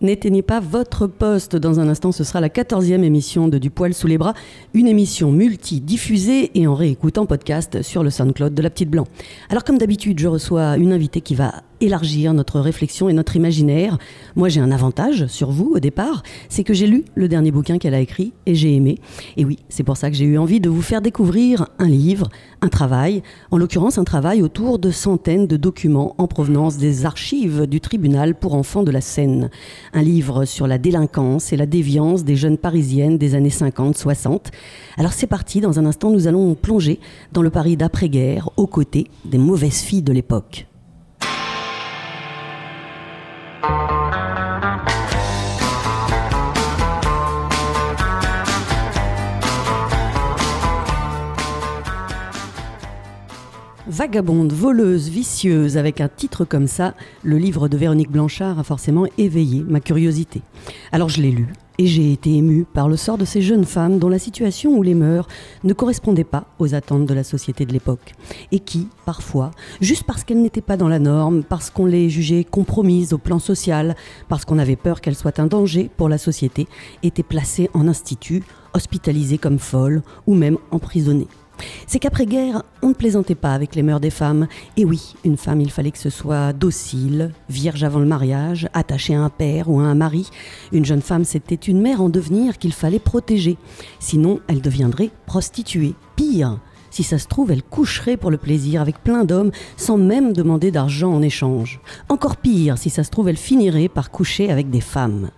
N'éteignez pas votre poste. Dans un instant, ce sera la quatorzième émission de Du poil sous les bras, une émission multi-diffusée et en réécoutant podcast sur le SoundCloud de La Petite Blanc. Alors comme d'habitude, je reçois une invitée qui va élargir notre réflexion et notre imaginaire. Moi, j'ai un avantage sur vous au départ, c'est que j'ai lu le dernier bouquin qu'elle a écrit et j'ai aimé. Et oui, c'est pour ça que j'ai eu envie de vous faire découvrir un livre, un travail, en l'occurrence un travail autour de centaines de documents en provenance des archives du tribunal pour enfants de la Seine. Un livre sur la délinquance et la déviance des jeunes parisiennes des années 50-60. Alors c'est parti, dans un instant, nous allons plonger dans le Paris d'après-guerre aux côtés des mauvaises filles de l'époque. Thank you. Vagabonde, voleuse, vicieuse, avec un titre comme ça, le livre de Véronique Blanchard a forcément éveillé ma curiosité. Alors je l'ai lu et j'ai été émue par le sort de ces jeunes femmes dont la situation ou les mœurs ne correspondaient pas aux attentes de la société de l'époque et qui, parfois, juste parce qu'elles n'étaient pas dans la norme, parce qu'on les jugeait compromises au plan social, parce qu'on avait peur qu'elles soient un danger pour la société, étaient placées en institut, hospitalisées comme folles ou même emprisonnées. C'est qu'après-guerre, on ne plaisantait pas avec les mœurs des femmes. Et oui, une femme, il fallait que ce soit docile, vierge avant le mariage, attachée à un père ou à un mari. Une jeune femme, c'était une mère en devenir qu'il fallait protéger. Sinon, elle deviendrait prostituée. Pire, si ça se trouve, elle coucherait pour le plaisir avec plein d'hommes sans même demander d'argent en échange. Encore pire, si ça se trouve, elle finirait par coucher avec des femmes.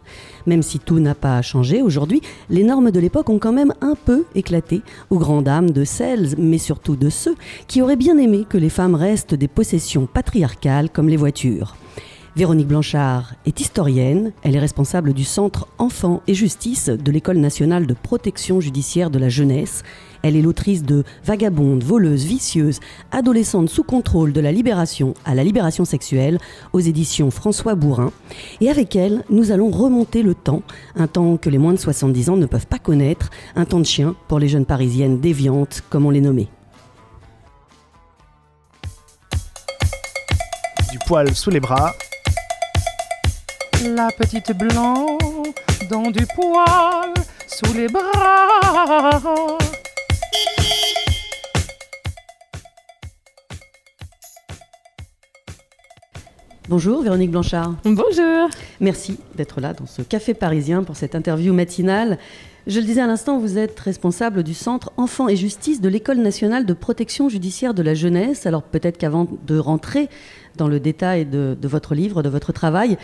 Même si tout n'a pas changé aujourd'hui, les normes de l'époque ont quand même un peu éclaté aux grandes dames de celles, mais surtout de ceux qui auraient bien aimé que les femmes restent des possessions patriarcales comme les voitures. Véronique Blanchard est historienne, elle est responsable du Centre Enfants et Justice de l'École nationale de protection judiciaire de la jeunesse elle est l'autrice de Vagabonde, voleuse, vicieuse, adolescente sous contrôle de la libération à la libération sexuelle aux éditions François Bourrin. Et avec elle, nous allons remonter le temps, un temps que les moins de 70 ans ne peuvent pas connaître, un temps de chien pour les jeunes parisiennes déviantes, comme on les nommait. Du poil sous les bras. La petite blanc dans du poil sous les bras. Bonjour Véronique Blanchard. Bonjour. Merci d'être là dans ce café parisien pour cette interview matinale. Je le disais à l'instant, vous êtes responsable du Centre Enfants et Justice de l'École nationale de protection judiciaire de la jeunesse. Alors peut-être qu'avant de rentrer dans le détail de, de, votre livre, de votre travail,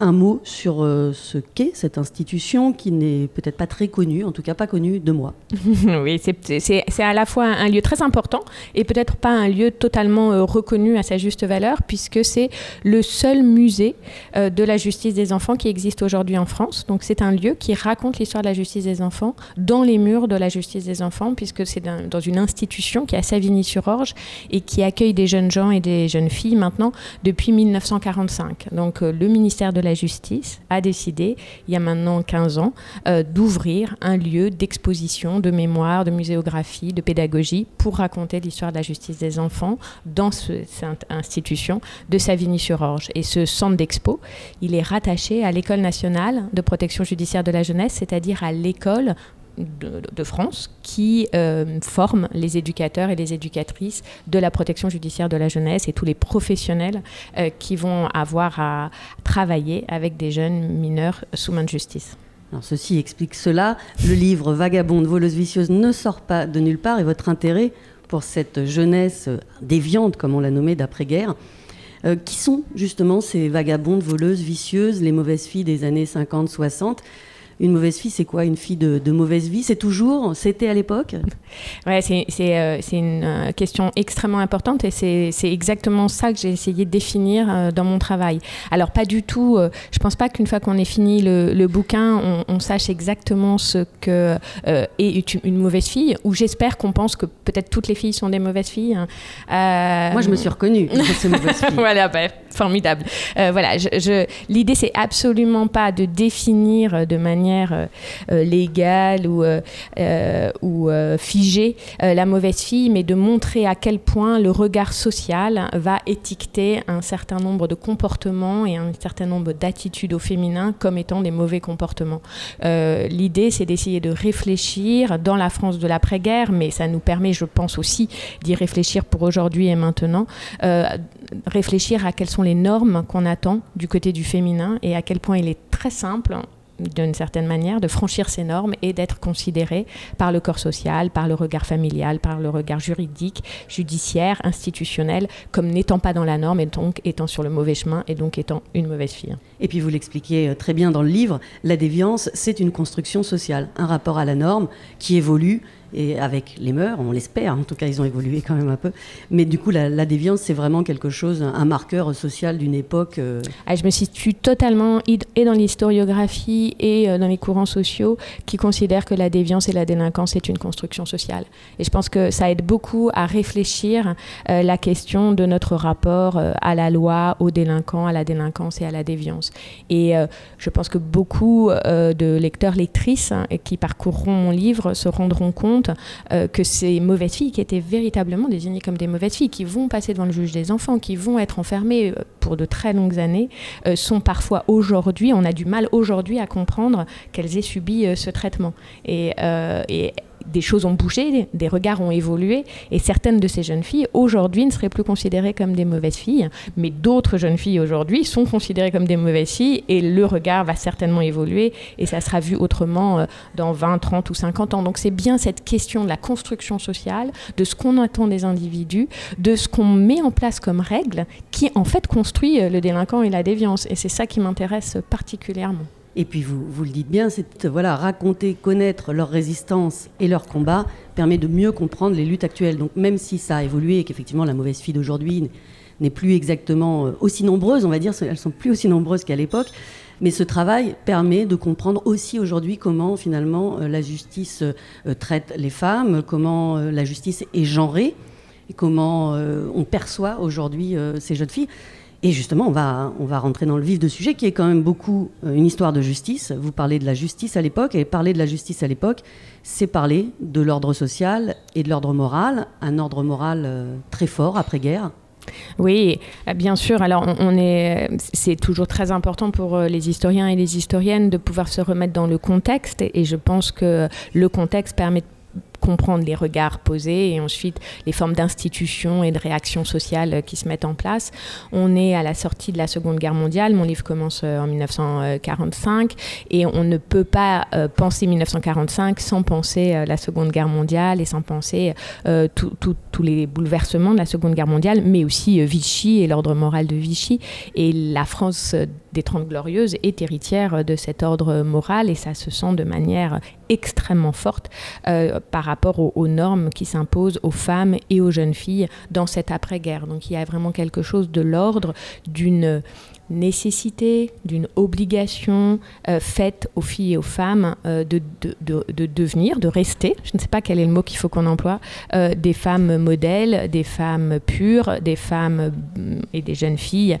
un mot sur euh, ce qu'est cette institution qui n'est peut-être pas très connue, en tout cas pas connue de moi. oui, c'est à la fois un lieu très important et peut-être pas un lieu totalement euh, reconnu à sa juste valeur, puisque c'est le seul musée euh, de la justice des enfants qui existe aujourd'hui en France. Donc c'est un lieu qui raconte l'histoire de la justice des enfants dans les murs de la justice des enfants, puisque c'est dans une institution qui est à Savigny-sur-Orge et qui accueille des jeunes gens et des jeunes filles maintenant depuis 1945. Donc le ministère de la la justice a décidé, il y a maintenant 15 ans, euh, d'ouvrir un lieu d'exposition, de mémoire, de muséographie, de pédagogie pour raconter l'histoire de la justice des enfants dans cette institution de Savigny-sur-Orge. Et ce centre d'expo, il est rattaché à l'École nationale de protection judiciaire de la jeunesse, c'est-à-dire à l'école de, France qui euh, forme les éducateurs et les éducatrices de la protection judiciaire de la jeunesse et tous les professionnels euh, qui vont avoir à travailler avec des jeunes mineurs sous main de justice. Alors ceci explique cela. Le livre Vagabonde, voleuse vicieuse ne sort pas de nulle part et votre intérêt pour cette jeunesse déviante, comme on l'a nommée d'après-guerre, euh, qui sont justement ces vagabondes, voleuses, vicieuses, les mauvaises filles des années 50-60 une mauvaise fille, c'est quoi Une fille de, mauvaise vie? C'est toujours C'était à l'époque? Ouais, c'est euh, une euh, question extrêmement importante et c'est exactement ça que j'ai essayé de définir euh, dans mon travail. Alors, pas du tout, je pense pas qu'une fois qu'on ait fini le, bouquin, on, sache exactement ce que est une, mauvaise fille, ou j'espère qu'on pense que peut-être toutes les filles sont des mauvaises filles. Hein. Moi, je me suis reconnue dans ces mauvaises filles. voilà, bah, formidable. voilà, je, L'idée, c'est absolument pas de définir de manière manière légale ou, ou figée la mauvaise fille, mais de montrer à quel point le regard social va étiqueter un certain nombre de comportements et un certain nombre d'attitudes au féminin comme étant des mauvais comportements. L'idée, c'est d'essayer de réfléchir dans la France de l'après-guerre, mais ça nous permet, je pense aussi, d'y réfléchir pour aujourd'hui et maintenant, euh, réfléchir à quelles sont les normes qu'on attend du côté du féminin et à quel point il est très simple d'une certaine manière, de franchir ces normes et d'être considéré par le corps social, par le regard familial, par le regard juridique, judiciaire, institutionnel, comme n'étant pas dans la norme et donc étant sur le mauvais chemin et donc étant une mauvaise fille. Et puis vous l'expliquez euh, très bien dans le livre, la déviance, c'est une construction sociale, un rapport à la norme qui évolue et avec les mœurs, on l'espère, en tout cas ils ont évolué quand même un peu. Mais du coup, la, déviance, c'est vraiment quelque chose, un marqueur social d'une époque. Euh. Ah, je me situe totalement et dans l'historiographie et euh, dans les courants sociaux qui considèrent que la déviance et la délinquance est une construction sociale. Et je pense que ça aide beaucoup à réfléchir euh, la question de notre rapport à la loi, aux délinquants, à la délinquance et à la déviance. Et je pense que beaucoup de lecteurs, lectrices hein, qui parcourront mon livre se rendront compte euh, que ces mauvaises filles, qui étaient véritablement désignées comme des mauvaises filles, qui vont passer devant le juge des enfants, qui vont être enfermées euh, pour de très longues années, euh, sont parfois aujourd'hui, on a du mal aujourd'hui à comprendre qu'elles aient subi ce traitement. Et, des choses ont bougé, des regards ont évolué, et certaines de ces jeunes filles aujourd'hui ne seraient plus considérées comme des mauvaises filles, mais d'autres jeunes filles aujourd'hui sont considérées comme des mauvaises filles, et le regard va certainement évoluer, et ça sera vu autrement euh, dans 20, 30 ou 50 ans. Donc c'est bien cette question de la construction sociale, de ce qu'on attend des individus, de ce qu'on met en place comme règle, qui en fait construit euh, le délinquant et la déviance, et c'est ça qui m'intéresse particulièrement. Et puis vous, vous le dites bien, c'est voilà, raconter, connaître leur résistance et leur combat permet de mieux comprendre les luttes actuelles. Donc même si ça a évolué et qu'effectivement la mauvaise fille d'aujourd'hui n'est plus exactement euh, aussi nombreuse, on va dire, elles sont plus aussi nombreuses qu'à l'époque, mais ce travail permet de comprendre aussi aujourd'hui comment finalement euh, la justice euh, traite les femmes, comment la justice est genrée et comment on perçoit aujourd'hui ces jeunes filles. Et justement, on va, on va rentrer dans le vif du sujet, qui est quand même beaucoup euh, une histoire de justice. Vous parlez de la justice à l'époque, et parler de la justice à l'époque, c'est parler de l'ordre social et de l'ordre moral, un ordre moral euh, très fort après-guerre. Oui, euh, bien sûr. Alors, on est, c'est toujours très important pour les historiens et les historiennes de pouvoir se remettre dans le contexte, et je pense que le contexte permet comprendre les regards posés et ensuite les formes d'institutions et de réactions sociales qui se mettent en place. On est à la sortie de la Seconde Guerre mondiale, mon livre commence euh, en 1945 et on ne peut pas euh, penser 1945 sans penser euh, la Seconde Guerre mondiale et sans penser tous les bouleversements de la Seconde Guerre mondiale, mais aussi Vichy et l'ordre moral de Vichy. Et la France des Trente Glorieuses est héritière de cet ordre moral et ça se sent de manière extrêmement forte par rapport aux, normes qui s'imposent aux femmes et aux jeunes filles dans cette après-guerre. Donc il y a vraiment quelque chose de l'ordre d'une nécessité, d'une obligation euh, faite aux filles et aux femmes euh, de, de, devenir, de rester, je ne sais pas quel est le mot qu'il faut qu'on emploie, euh, des femmes modèles, des femmes pures, des femmes mm, et des jeunes filles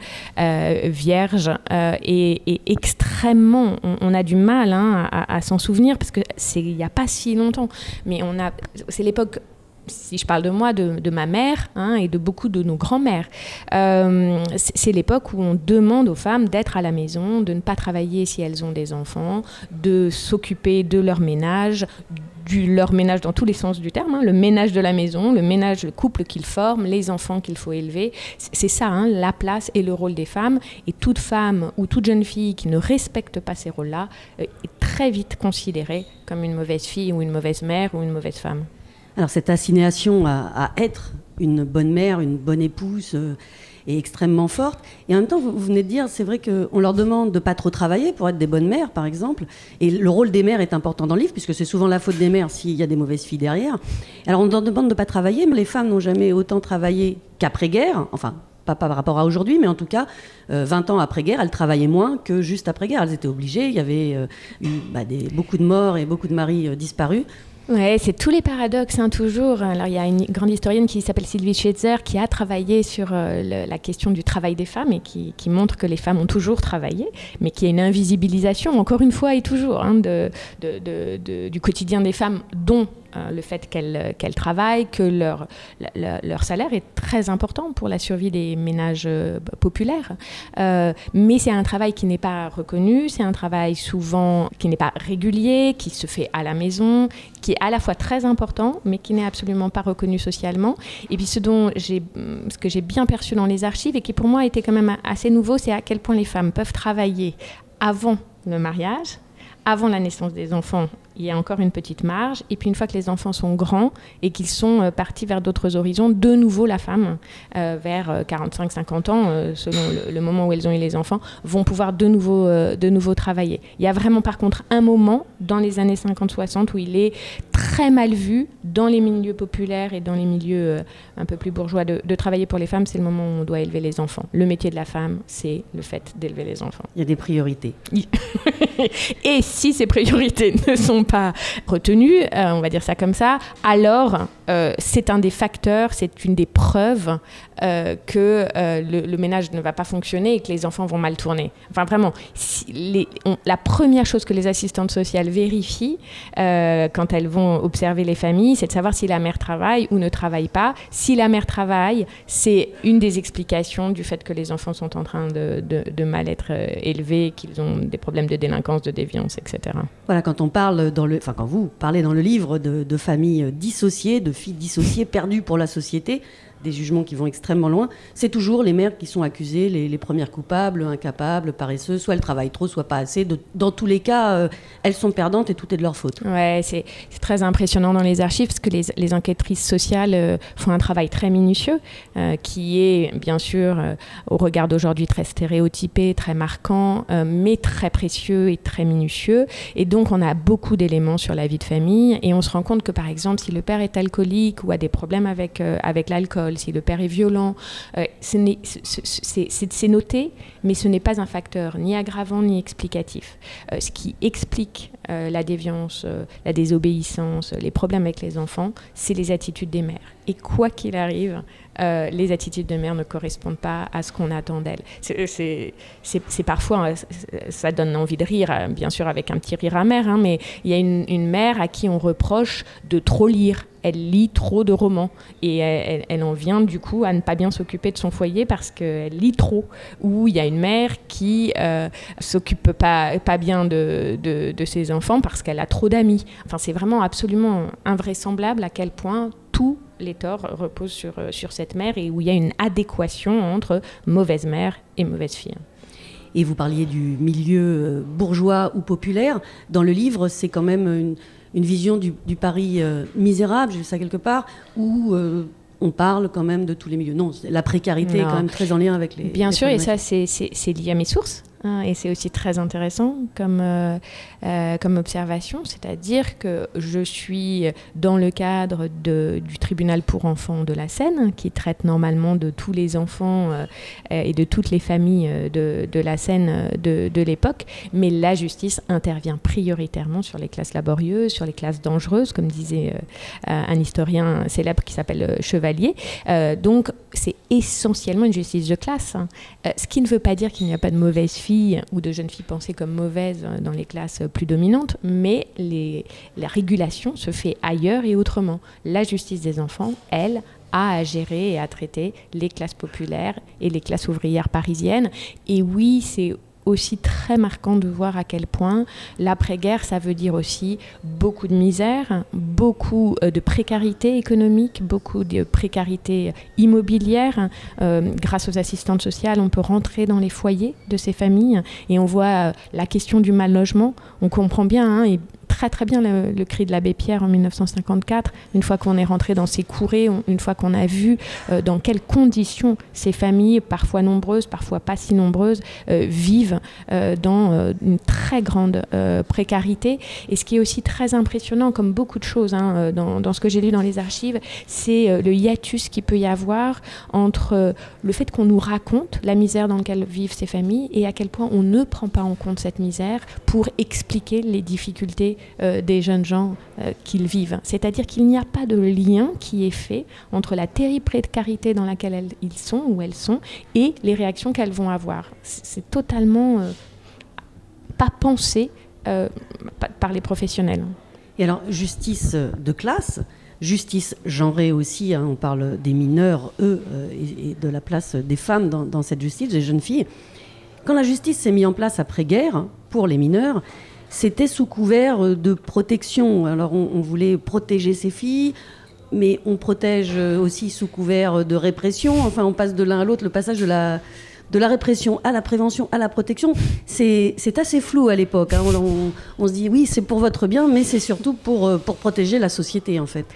vierges et, extrêmement, on, a du mal hein, à, à s'en souvenir parce que c'est il n'y a pas si longtemps, mais on a, c'est l'époque si je parle de moi, de, ma mère hein, et de beaucoup de nos grands-mères. Euh, c'est l'époque où on demande aux femmes d'être à la maison, de ne pas travailler si elles ont des enfants, de s'occuper de leur ménage, du, leur ménage dans tous les sens du terme, hein, le ménage de la maison, le ménage, le couple qu'ils forment, les enfants qu'il faut élever. C'est ça, hein, la place et le rôle des femmes. Et toute femme ou toute jeune fille qui ne respecte pas ces rôles-là euh, est très vite considérée comme une mauvaise fille ou une mauvaise mère ou une mauvaise femme. Alors cette assignation à, être une bonne mère, une bonne épouse euh, est extrêmement forte. Et en même temps, vous, venez de dire, c'est vrai qu'on leur demande de pas trop travailler pour être des bonnes mères, par exemple. Et le rôle des mères est important dans le livre, puisque c'est souvent la faute des mères s'il y a des mauvaises filles derrière. Alors on leur demande de pas travailler, mais les femmes n'ont jamais autant travaillé qu'après-guerre. Enfin, pas par rapport à aujourd'hui, mais en tout cas, 20 euh, ans après-guerre, elles travaillaient moins que juste après-guerre. Elles étaient obligées, il y avait euh, eu bah, beaucoup de morts et beaucoup de maris disparus. Ouais, c'est tous les paradoxes, hein, toujours. Alors, il y a une grande historienne qui s'appelle Sylvie Schetzer qui a travaillé sur euh, la question du travail des femmes et qui, montre que les femmes ont toujours travaillé, mais qu'il y a une invisibilisation, encore une fois et toujours, hein, du quotidien des femmes, dont le fait qu'elles qu'elles travaillent, que leur, salaire est très important pour la survie des ménages euh, populaires. Euh, mais c'est un travail qui n'est pas reconnu, c'est un travail souvent qui n'est pas régulier, qui se fait à la maison, qui est à la fois très important, mais qui n'est absolument pas reconnu socialement. Et puis ce, dont ce que j'ai bien perçu dans les archives et qui pour moi était quand même assez nouveau, c'est à quel point les femmes peuvent travailler avant le mariage, avant la naissance des enfants il y a encore une petite marge. Et puis une fois que les enfants sont grands et qu'ils sont euh, partis vers d'autres horizons, de nouveau la femme, euh, vers 45-50 euh, ans, selon le, moment où elles ont eu les enfants, vont pouvoir de nouveau, de nouveau travailler. Il y a vraiment par contre un moment dans les années 50-60 où il est très mal vu dans les milieux populaires et dans les milieux un peu plus bourgeois de, de travailler pour les femmes. C'est le moment où on doit élever les enfants. Le métier de la femme, c'est le fait d'élever les enfants. Il y a des priorités. et si ces priorités ne sont pas retenu, euh, on va dire ça comme ça, alors euh, c'est un des facteurs, c'est une des preuves euh, que le, ménage ne va pas fonctionner et que les enfants vont mal tourner. Enfin vraiment, la première chose que les assistantes sociales vérifient quand elles vont observer les familles, c'est de savoir si la mère travaille ou ne travaille pas. Si la mère travaille, c'est une des explications du fait que les enfants sont en train de, mal être élevés, qu'ils ont des problèmes de délinquance, de déviance, etc. Voilà, quand on parle enfin quand vous parlez dans le livre de familles dissociées, de filles dissociées, perdues pour la société, des jugements qui vont extrêmement loin, c'est toujours les mères qui sont accusées, les, premières coupables, incapables, paresseuses, soit elles travaillent trop, soit pas assez. dans tous les cas, euh, elles sont perdantes et tout est de leur faute. Ouais, c'est très impressionnant dans les archives parce que les, les enquêtrices sociales euh, font un travail très minutieux, euh, qui est bien sûr au regard d'aujourd'hui très stéréotypé, très marquant, mais très précieux et très minutieux. Et donc on a beaucoup d'éléments sur la vie de famille et on se rend compte que par exemple si le père est alcoolique ou a des problèmes avec, avec l'alcool, si le père est violent. Euh, c'est noté, mais ce n'est pas un facteur ni aggravant ni explicatif. Euh, ce qui explique euh, la déviance, la désobéissance, les problèmes avec les enfants, c'est les attitudes des mères. Et quoi qu'il arrive, les attitudes de mère ne correspondent pas à ce qu'on attend d'elles. C'est parfois, ça donne envie de rire, bien sûr avec un petit rire amer, hein, mais il y a une, mère à qui on reproche de trop lire, elle lit trop de romans et elle, en vient du coup à ne pas bien s'occuper de son foyer parce qu'elle lit trop. Ou il y a une mère qui euh, s'occupe pas, pas bien de, de, ses enfants parce qu'elle a trop d'amis. Enfin, c'est vraiment absolument invraisemblable à quel point tous les torts reposent sur, euh, sur cette mère et où il y a une adéquation entre mauvaise mère et mauvaise fille. Et vous parliez du milieu euh, bourgeois ou populaire. Dans le livre, c'est quand même une, une vision du, Paris euh, misérable, j'ai vu ça quelque part, où euh, on parle quand même de tous les milieux. Non, la précarité est quand même très en lien avec les. Bien sûr, et ça, c'est lié à mes sources. Hein, et c'est aussi très intéressant comme, euh, euh, comme observation, c'est-à-dire que je suis dans le cadre du tribunal pour enfants de la Seine, qui traite normalement de tous les enfants euh, et de toutes les familles de, de la Seine de, de l'époque, mais la justice intervient prioritairement sur les classes laborieuses, sur les classes dangereuses, comme disait un historien célèbre qui s'appelle Chevalier. donc c'est essentiellement une justice de classe, hein. ce qui ne veut pas dire qu'il n'y a pas de mauvaise ou de jeunes filles pensées comme mauvaises dans les classes plus dominantes, mais la régulation se fait ailleurs et autrement. La justice des enfants, elle, a à gérer et à traiter les classes populaires et les classes ouvrières parisiennes. Et oui, c'est aussi très marquant de voir à quel point l'après-guerre, ça veut dire aussi beaucoup de misère, beaucoup euh, de précarité économique, beaucoup de précarité immobilière. Euh, grâce aux assistantes sociales, on peut rentrer dans les foyers de ces familles et on voit euh, la question du mal logement. On comprend bien, hein, très très bien le, cri de l'abbé Pierre en 1954, une fois qu'on est rentré dans ces courées, une fois qu'on a vu euh, dans quelles conditions ces familles, parfois nombreuses, parfois pas si nombreuses, euh, vivent euh, dans une très grande précarité. Et ce qui est aussi très impressionnant, comme beaucoup de choses hein, dans, dans, ce que j'ai lu dans les archives, c'est le hiatus qu'il peut y avoir entre le fait qu'on nous raconte la misère dans laquelle vivent ces familles et à quel point on ne prend pas en compte cette misère pour expliquer les difficultés des jeunes gens qu'ils vivent. C'est-à-dire qu'il n'y a pas de lien qui est fait entre la terrible précarité dans laquelle ils sont ou elles sont et les réactions qu'elles vont avoir. C'est totalement pas pensé par les professionnels. Et alors, justice de classe, justice genrée aussi, hein, on parle des mineurs, eux, euh, et, de la place des femmes dans, cette justice, des jeunes filles. Quand la justice s'est mise en place après-guerre, pour les mineurs, c'était sous couvert de protection. Alors, on voulait protéger ces filles, mais on protège aussi sous couvert de répression. Enfin, on passe de l'un à l'autre. Le passage de la de la répression à la prévention, à la protection, c'est assez flou à l'époque. Hein. On, se dit oui, c'est pour votre bien, mais c'est surtout pour, euh, pour protéger la société en fait.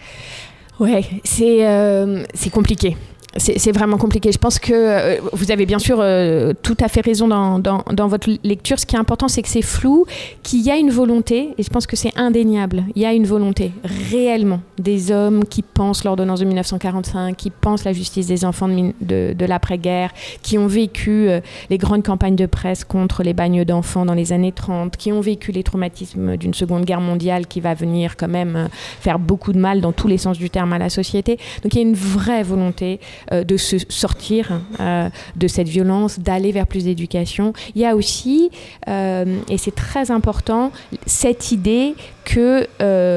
Ouais, c'est euh, compliqué c'est vraiment compliqué. Je pense que euh, vous avez bien sûr euh, tout à fait raison dans, dans, votre lecture. Ce qui est important, c'est que c'est flou, qu'il y a une volonté, et je pense que c'est indéniable. Il y a une volonté, réellement, des hommes qui pensent l'ordonnance de 1945, qui pensent la justice des enfants de, de, l'après-guerre, qui ont vécu euh, les grandes campagnes de presse contre les bagnes d'enfants dans les années 30, qui ont vécu les traumatismes d'une seconde guerre mondiale qui va venir quand même faire beaucoup de mal dans tous les sens du terme à la société. Donc il y a une vraie volonté de se sortir euh, de cette violence, d'aller vers plus d'éducation. Il y a aussi, euh, et c'est très important, cette idée que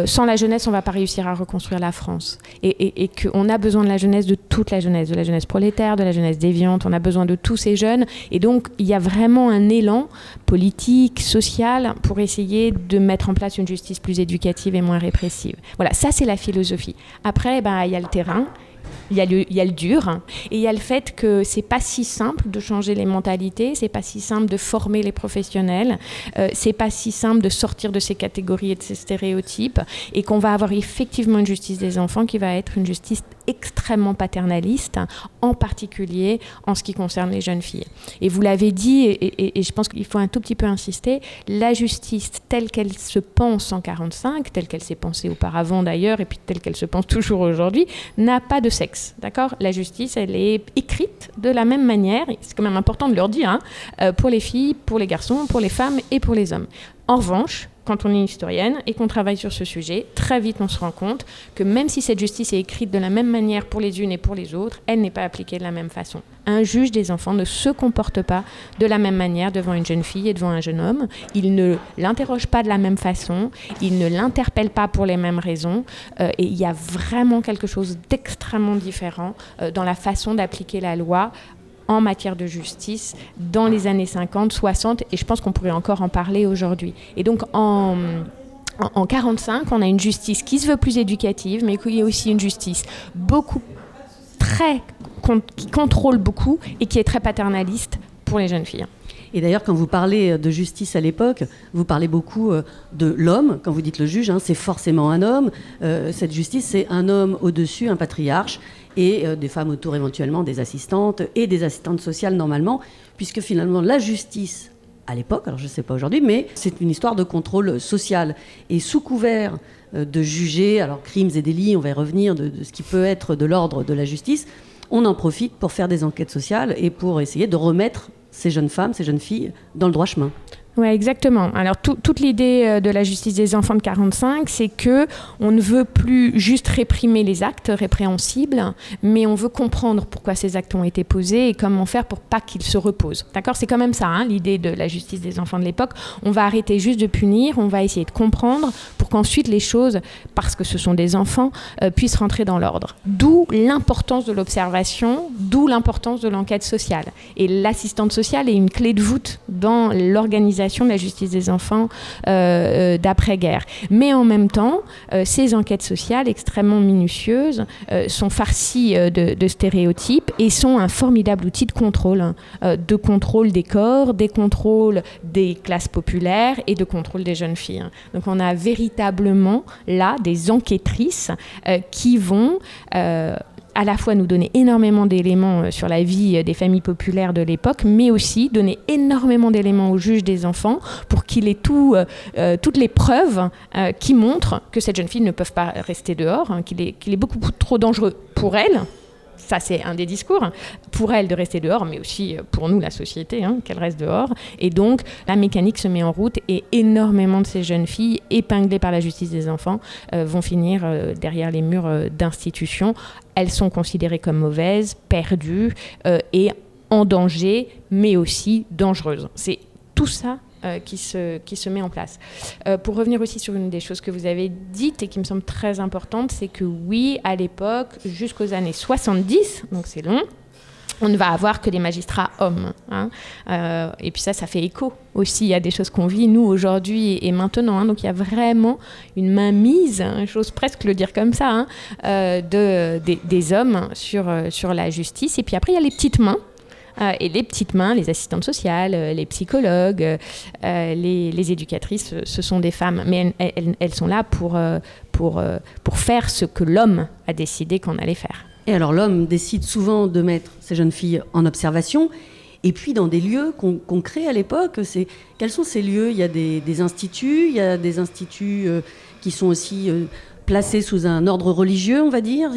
sans la jeunesse, on ne va pas réussir à reconstruire la France. Et, et, qu'on a besoin de la jeunesse, de toute la jeunesse, de la jeunesse prolétaire, de la jeunesse déviante. On a besoin de tous ces jeunes. Et donc, il y a vraiment un élan politique, social, pour essayer de mettre en place une justice plus éducative et moins répressive. Voilà, ça, c'est la philosophie. Après, ben, il y a le terrain. Il y, a le, il dur et il y a le fait que c'est pas si simple de changer les mentalités, c'est pas si simple de former les professionnels, euh, c'est pas si simple de sortir de ces catégories et de ces stéréotypes et qu'on va avoir effectivement une justice des enfants qui va être une justice extrêmement paternaliste, en particulier en ce qui concerne les jeunes filles. Et vous l'avez dit, et, je pense qu'il faut un tout petit peu insister, la justice telle qu'elle se pense en 45, telle qu'elle s'est pensée auparavant d'ailleurs, et puis telle qu'elle se pense toujours aujourd'hui, n'a pas de sexe. D'accord? La justice, elle est écrite de la même manière, c'est quand même important de leur dire, hein, euh, pour les filles, pour les garçons, pour les femmes et pour les hommes. En revanche, quand on est historienne et qu'on travaille sur ce sujet, très vite on se rend compte que même si cette justice est écrite de la même manière pour les unes et pour les autres, elle n'est pas appliquée de la même façon. Un juge des enfants ne se comporte pas de la même manière devant une jeune fille et devant un jeune homme. Il ne l'interroge pas de la même façon, il ne l'interpelle pas pour les mêmes raisons, euh, et il y a vraiment quelque chose d'extrêmement différent euh, dans la façon d'appliquer la loi en matière de justice dans les années 50, 60, et je pense qu'on pourrait encore en parler aujourd'hui. Et donc en... En 45, on a une justice qui se veut plus éducative, mais qui est aussi une justice beaucoup très qui contrôle beaucoup et qui est très paternaliste pour les jeunes filles. Et d'ailleurs, quand vous parlez de justice à l'époque, vous parlez beaucoup euh, de l'homme. Quand vous dites le juge, hein, c'est forcément un homme. Euh, cette justice, c'est un homme au-dessus, un patriarche, et euh, des femmes autour éventuellement, des assistantes et des assistantes sociales normalement, puisque finalement la justice à l'époque, alors je ne sais pas aujourd'hui, mais c'est une histoire de contrôle social. Et sous couvert euh, de juger, alors crimes et délits, on va y revenir, de, de ce qui peut être de l'ordre de la justice, on en profite pour faire des enquêtes sociales et pour essayer de remettre ces jeunes femmes, ces jeunes filles dans le droit chemin. Oui, exactement. Alors toute l'idée euh, de la justice des enfants de 45, c'est que on ne veut plus juste réprimer les actes répréhensibles, mais on veut comprendre pourquoi ces actes ont été posés et comment faire pour pas qu'ils se reposent. D'accord? C'est quand même ça, hein, l'idée de la justice des enfants de l'époque. On va arrêter juste de punir, on va essayer de comprendre pour qu'ensuite les choses, parce que ce sont des enfants, euh, puissent rentrer dans l'ordre. D'où l'importance de l'observation, d'où l'importance de l'enquête sociale. Et l'assistante sociale est une clé de voûte dans l'organisation de la justice des enfants euh, euh, d'après-guerre. Mais en même temps, euh, ces enquêtes sociales extrêmement minutieuses sont farcies de, stéréotypes et sont un formidable outil de contrôle, hein, de contrôle des corps, des contrôles des classes populaires et de contrôle des jeunes filles. Hein. Donc on a véritablement là des enquêtrices qui vont à la fois nous donner énormément d'éléments euh, sur la vie euh, des familles populaires de l'époque, mais aussi donner énormément d'éléments au juge des enfants pour qu'il ait euh, toutes les preuves qui montrent que cette jeune fille ne peut pas rester dehors, hein, qu'il est, est beaucoup trop dangereux pour elle ça c'est un des discours, pour elle de rester dehors, mais aussi pour nous, la société, hein, qu'elle reste dehors. Et donc, la mécanique se met en route et énormément de ces jeunes filles, épinglées par la justice des enfants, vont finir derrière les murs d'institutions. Elles sont considérées comme mauvaises, perdues et en danger, mais aussi dangereuses. C'est tout ça euh, qui, se, qui se met en place. Euh, pour revenir aussi sur une des choses que vous avez dites et qui me semble très importante, c'est que oui, à l'époque, jusqu'aux années 70, donc c'est long, on ne va avoir que des magistrats hommes. Hein. Euh, et puis ça, ça fait écho aussi à des choses qu'on vit, nous, aujourd'hui et, maintenant. Hein. Donc il y a vraiment une mainmise, hein, j'ose presque le dire comme ça, de, des, des, hommes sur, sur la justice. Et puis après, il y a les petites mains euh, et les petites mains, les assistantes sociales, euh, les psychologues, euh, les, éducatrices, ce sont des femmes. Mais elles, sont là pour, pour, pour faire ce que l'homme a décidé qu'on allait faire. Et alors l'homme décide souvent de mettre ces jeunes filles en observation. Et puis dans des lieux qu'on crée à l'époque, quels sont ces lieux? Il y a des, instituts, il y a des instituts qui sont aussi placé sous un ordre religieux, on va dire.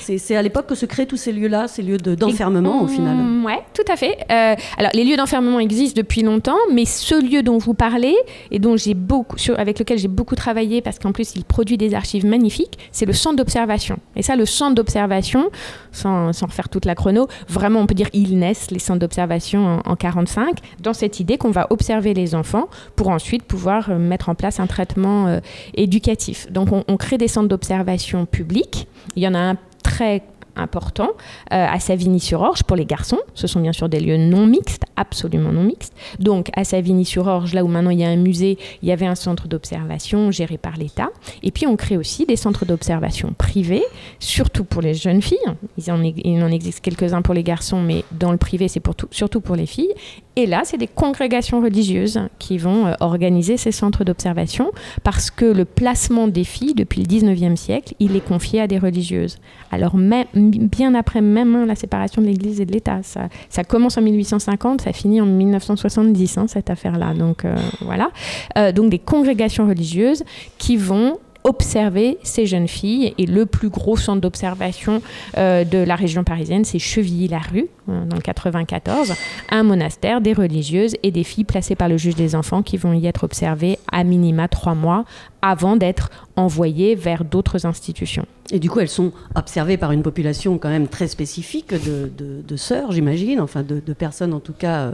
C'est à l'époque que se créent tous ces lieux-là, ces lieux d'enfermement au final. Oui, tout à fait. Euh, alors les lieux d'enfermement existent depuis longtemps, mais ce lieu dont vous parlez et dont j'ai beaucoup, avec lequel j'ai beaucoup travaillé, parce qu'en plus il produit des archives magnifiques, c'est le centre d'observation. Et ça, le centre d'observation, sans, refaire toute la chrono, vraiment on peut dire ils naissent les centres d'observation en, 45, dans cette idée qu'on va observer les enfants pour ensuite pouvoir euh, mettre en place un traitement euh, éducatif. Donc on, on crée des centres d'observation publics. Il y en a un très important euh, à Savigny-sur-Orge pour les garçons. Ce sont bien sûr des lieux non mixtes, absolument non mixtes. Donc à Savigny-sur-Orge, là où maintenant il y a un musée, il y avait un centre d'observation géré par l'État. Et puis on crée aussi des centres d'observation privés, surtout pour les jeunes filles. Il en, existe quelques-uns pour les garçons, mais dans le privé, c'est surtout pour les filles. Et là, c'est des congrégations religieuses qui vont euh, organiser ces centres d'observation parce que le placement des filles, depuis le 19e siècle, il est confié à des religieuses. Alors, même, bien après même hein, la séparation de l'Église et de l'État, ça, commence en 1850, ça finit en 1970, hein, cette affaire-là. Donc, euh, voilà. Euh, donc, des congrégations religieuses qui vont observer ces jeunes filles. Et le plus gros centre d'observation euh, de la région parisienne, c'est Chevilly-la-Rue, euh, dans le 94, un monastère, des religieuses et des filles placées par le juge des enfants qui vont y être observées à minima trois mois avant d'être envoyées vers d'autres institutions. Et du coup, elles sont observées par une population quand même très spécifique de, sœurs, j'imagine, enfin de, personnes en tout cas euh,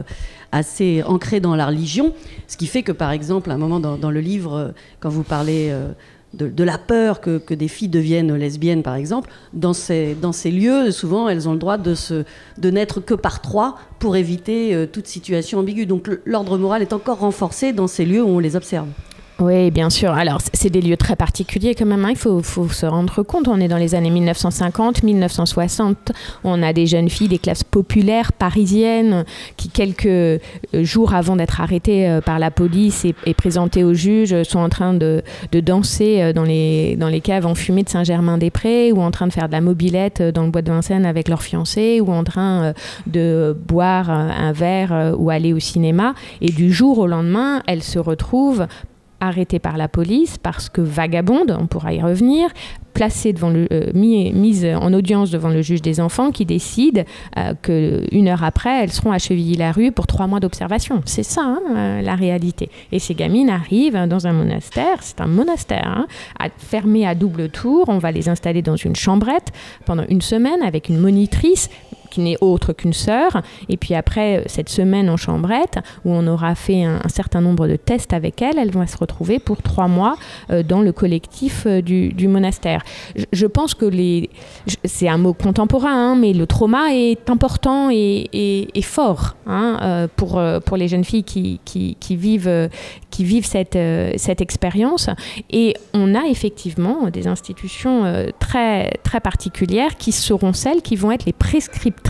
assez ancrées dans la religion. Ce qui fait que, par exemple, à un moment dans, le livre, quand vous parlez de, la peur que, des filles deviennent lesbiennes, par exemple, dans ces, lieux, souvent, elles ont le droit de, se, n'être que par trois pour éviter euh, toute situation ambiguë. Donc l'ordre moral est encore renforcé dans ces lieux où on les observe. Oui, bien sûr. Alors, c'est des lieux très particuliers quand même. Hein. Il faut, se rendre compte. On est dans les années 1950, 1960. On a des jeunes filles des classes populaires parisiennes qui, quelques euh, jours avant d'être arrêtées euh, par la police et, présentées au juge, sont en train de, danser euh, dans les, dans les caves de Saint-Germain-des-Prés ou en train de faire de la mobilette dans le bois de Vincennes avec leur fiancé ou en train de boire un verre ou aller au cinéma. Et du jour au lendemain, elles se retrouvent arrêtée par la police parce que vagabonde, on pourra y revenir, placée devant le, euh, mise en audience devant le juge des enfants qui décide euh, qu'une heure après, elles seront à Chevilly-la-Rue pour trois mois d'observation. C'est ça, hein, euh, la réalité. Et ces gamines arrivent dans un monastère, c'est un monastère, hein, à, fermé à double tour. On va les installer dans une chambrette pendant une semaine avec une monitrice qui n'est autre qu'une sœur. Et puis après cette semaine en chambrette, où on aura fait un, certain nombre de tests avec elle, elle va se retrouver pour trois mois euh, dans le collectif euh, du, monastère. Je, pense que les, c'est un mot contemporain, hein, mais le trauma est important et, et, fort hein, euh, pour, pour les jeunes filles qui, qui, qui vivent, qui vivent cette, cette expérience. Et on a effectivement des institutions très, très particulières qui seront celles qui vont être les prescripteurs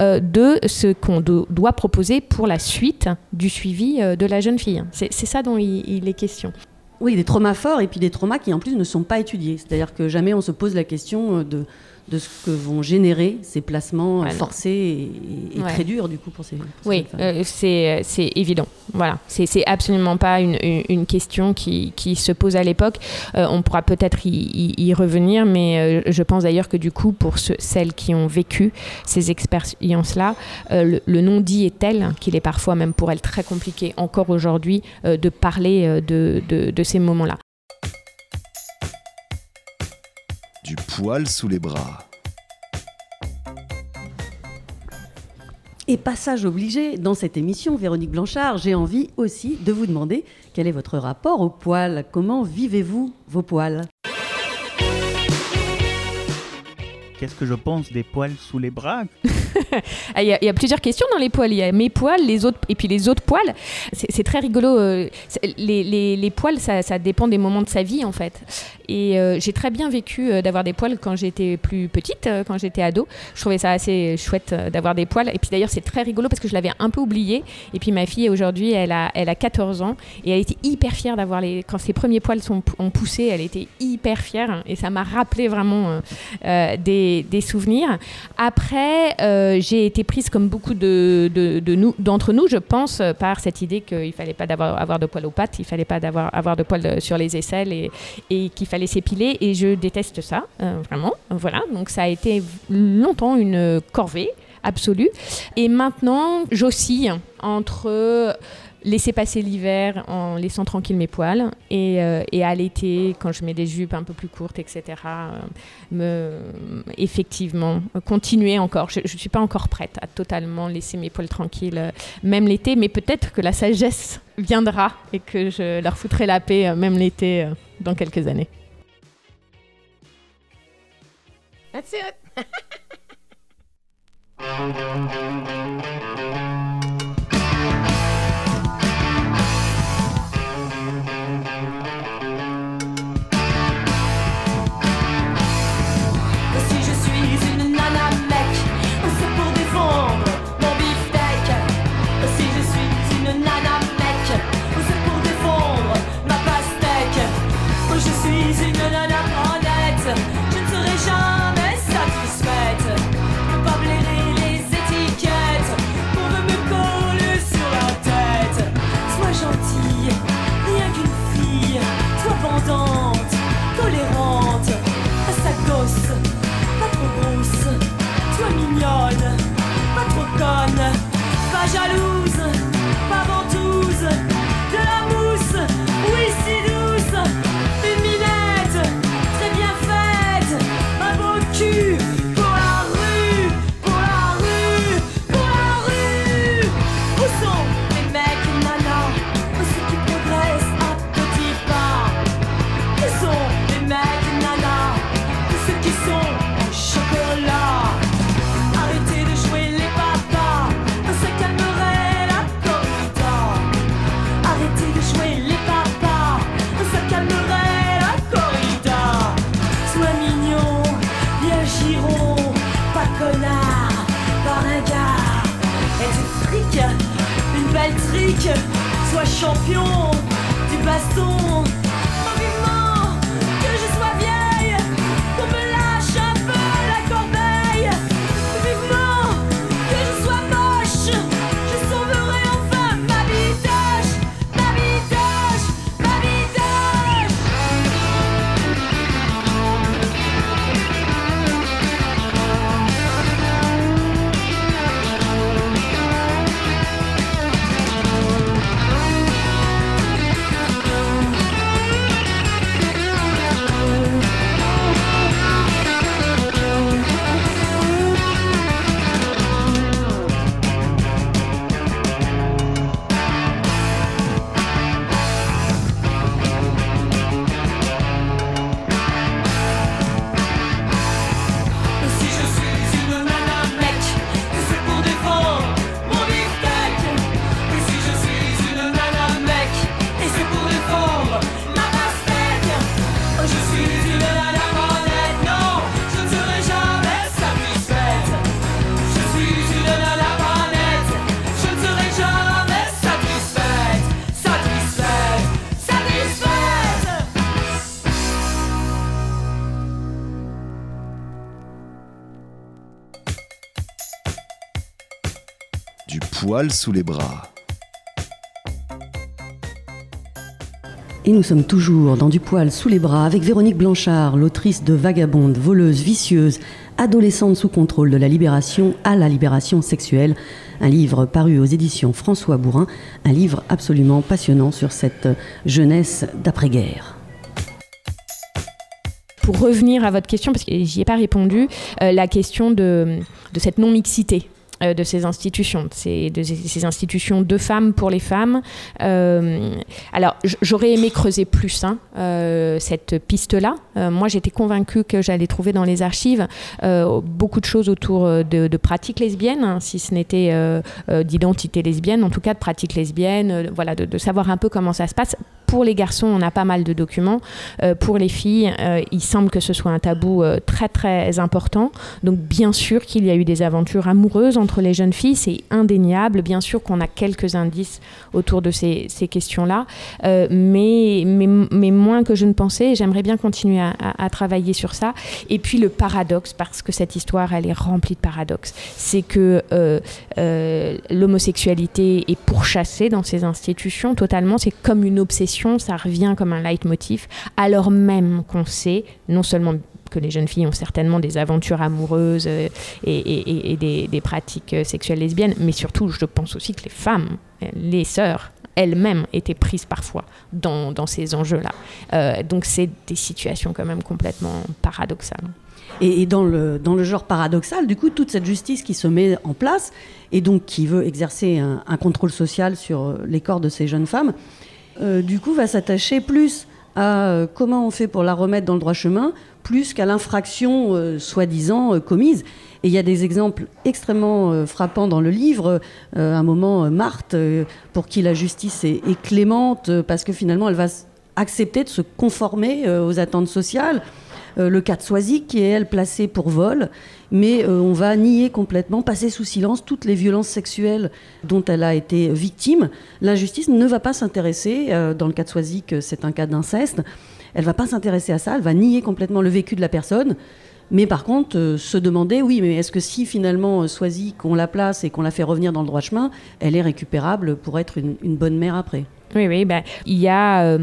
euh, de ce qu'on doit proposer pour la suite du suivi euh, de la jeune fille. C'est ça dont il, est question. Oui, des traumas forts et puis des traumas qui en plus ne sont pas étudiés. C'est-à-dire que jamais on se pose la question euh, de, de ce que vont générer ces placements non. forcés et, et Ouais. très durs du coup pour ces. pour Oui, femmes. euh, c'est évident. Voilà, c'est absolument pas une, une- question qui, qui se pose à l'époque. Euh, on pourra peut-être y, y- y revenir, mais euh, je pense d'ailleurs que du coup, pour celles qui ont vécu ces expériences-là, euh, le, le non-dit est tel qu'il est parfois même pour elles très compliqué encore aujourd'hui euh, de parler euh, de, de- de ces moments-là. Du poil sous les bras. Et passage obligé, dans cette émission, Véronique Blanchard, j'ai envie aussi de vous demander quel est votre rapport aux poils Comment vivez-vous vos poils? Qu'est-ce que je pense des poils sous les bras? Il y, a- il y a plusieurs questions dans les poils. Il y a mes poils, les autres, et puis les autres poils. C'est très rigolo. euh, les, poils, ça, dépend des moments de sa vie, en fait. Et euh, j'ai très bien vécu euh, d'avoir des poils quand j'étais plus petite, quand j'étais ado. Je trouvais ça assez chouette d'avoir des poils. Et puis d'ailleurs, c'est très rigolo parce que je l'avais un peu oublié. Et puis ma fille, aujourd'hui, elle a, elle a 14 ans et elle était hyper fière d'avoir les. Quand ses premiers poils sont, ont poussé, elle était hyper fière. Et ça m'a rappelé vraiment des souvenirs. Après, euh, j'ai été prise comme beaucoup de, de- nous, d'entre nous, je pense, euh, par cette idée qu'il fallait pas d'avoir avoir de poils aux pattes, il fallait pas d'avoir avoir de poils euh, sur les aisselles et, et qu'il fallait s'épiler. Et je déteste ça, vraiment. Voilà. Donc ça a été longtemps une corvée absolue. Et maintenant, j'oscille entre laisser passer l'hiver en laissant tranquille mes poils et, euh, et à l'été quand je mets des jupes un peu plus courtes etc euh, me effectivement continuer encore je ne suis pas encore prête à totalement laisser mes poils tranquilles euh, même l'été mais peut-être que la sagesse viendra et que je leur foutrai la paix même l'été dans quelques années. trop sois champion du baston. Poil sous les bras. Et nous sommes toujours dans du poil sous les bras avec Véronique Blanchard, l'autrice de Vagabonde, voleuse, vicieuse, adolescente sous contrôle de la libération à la libération sexuelle. Un livre paru aux éditions François Bourrin, un livre absolument passionnant sur cette jeunesse d'après-guerre. Pour revenir à votre question, parce que j'y ai pas répondu, euh, la question de, de cette non-mixité de ces institutions, de ces, institutions de femmes pour les femmes. Euh, alors, j'aurais aimé creuser plus hein, euh, cette piste-là. Euh, moi, j'étais convaincue que j'allais trouver dans les archives euh, beaucoup de choses autour euh, de, pratiques lesbiennes, hein, si ce n'était euh, euh, d'identité lesbienne, en tout cas de pratiques lesbiennes, euh, voilà, de, savoir un peu comment ça se passe. Pour les garçons, on a pas mal de documents. Euh, pour les filles, euh, il semble que ce soit un tabou euh, très très important. Donc bien sûr qu'il y a eu des aventures amoureuses entre les jeunes filles, c'est indéniable. Bien sûr qu'on a quelques indices autour de ces, questions-là, Euh, mais, mais, moins que je ne pensais. J'aimerais bien continuer à travailler sur ça. Et puis le paradoxe, parce que cette histoire, elle est remplie de paradoxes, c'est que euh, euh, l'homosexualité est pourchassée dans ces institutions totalement. C'est comme une obsession, ça revient comme un leitmotiv, alors même qu'on sait non seulement que les jeunes filles ont certainement des aventures amoureuses euh, et, des, pratiques euh, sexuelles lesbiennes, mais surtout, je pense aussi que les femmes, euh, les sœurs, elles-mêmes étaient prises parfois dans, ces enjeux-là. Donc c'est des situations quand même complètement paradoxales. Et, dans, le, dans le genre paradoxal, du coup, toute cette justice qui se met en place et donc qui veut exercer un, contrôle social sur les corps de ces jeunes femmes, du coup, va s'attacher plus à euh, comment on fait pour la remettre dans le droit chemin, plus qu'à l'infraction euh, soi-disant euh, commise. Et il y a des exemples extrêmement frappants dans le livre. À un moment, Marthe, pour qui la justice est, clémente, parce que finalement, elle va accepter de se conformer aux attentes sociales. Euh, le cas de Soisy, qui est, elle, placée pour vol, mais euh, on va nier complètement, passer sous silence toutes les violences sexuelles dont elle a été victime. La justice ne va pas s'intéresser, euh, dans le cas de Soisy, que c'est un cas d'inceste, elle va pas s'intéresser à ça, elle va nier complètement le vécu de la personne. Mais par contre, se demander, oui, mais est-ce que si finalement Soisy, qu'on la place et qu'on la fait revenir dans le droit chemin, elle est récupérable pour être une, bonne mère après? Oui, oui, ben, il y a,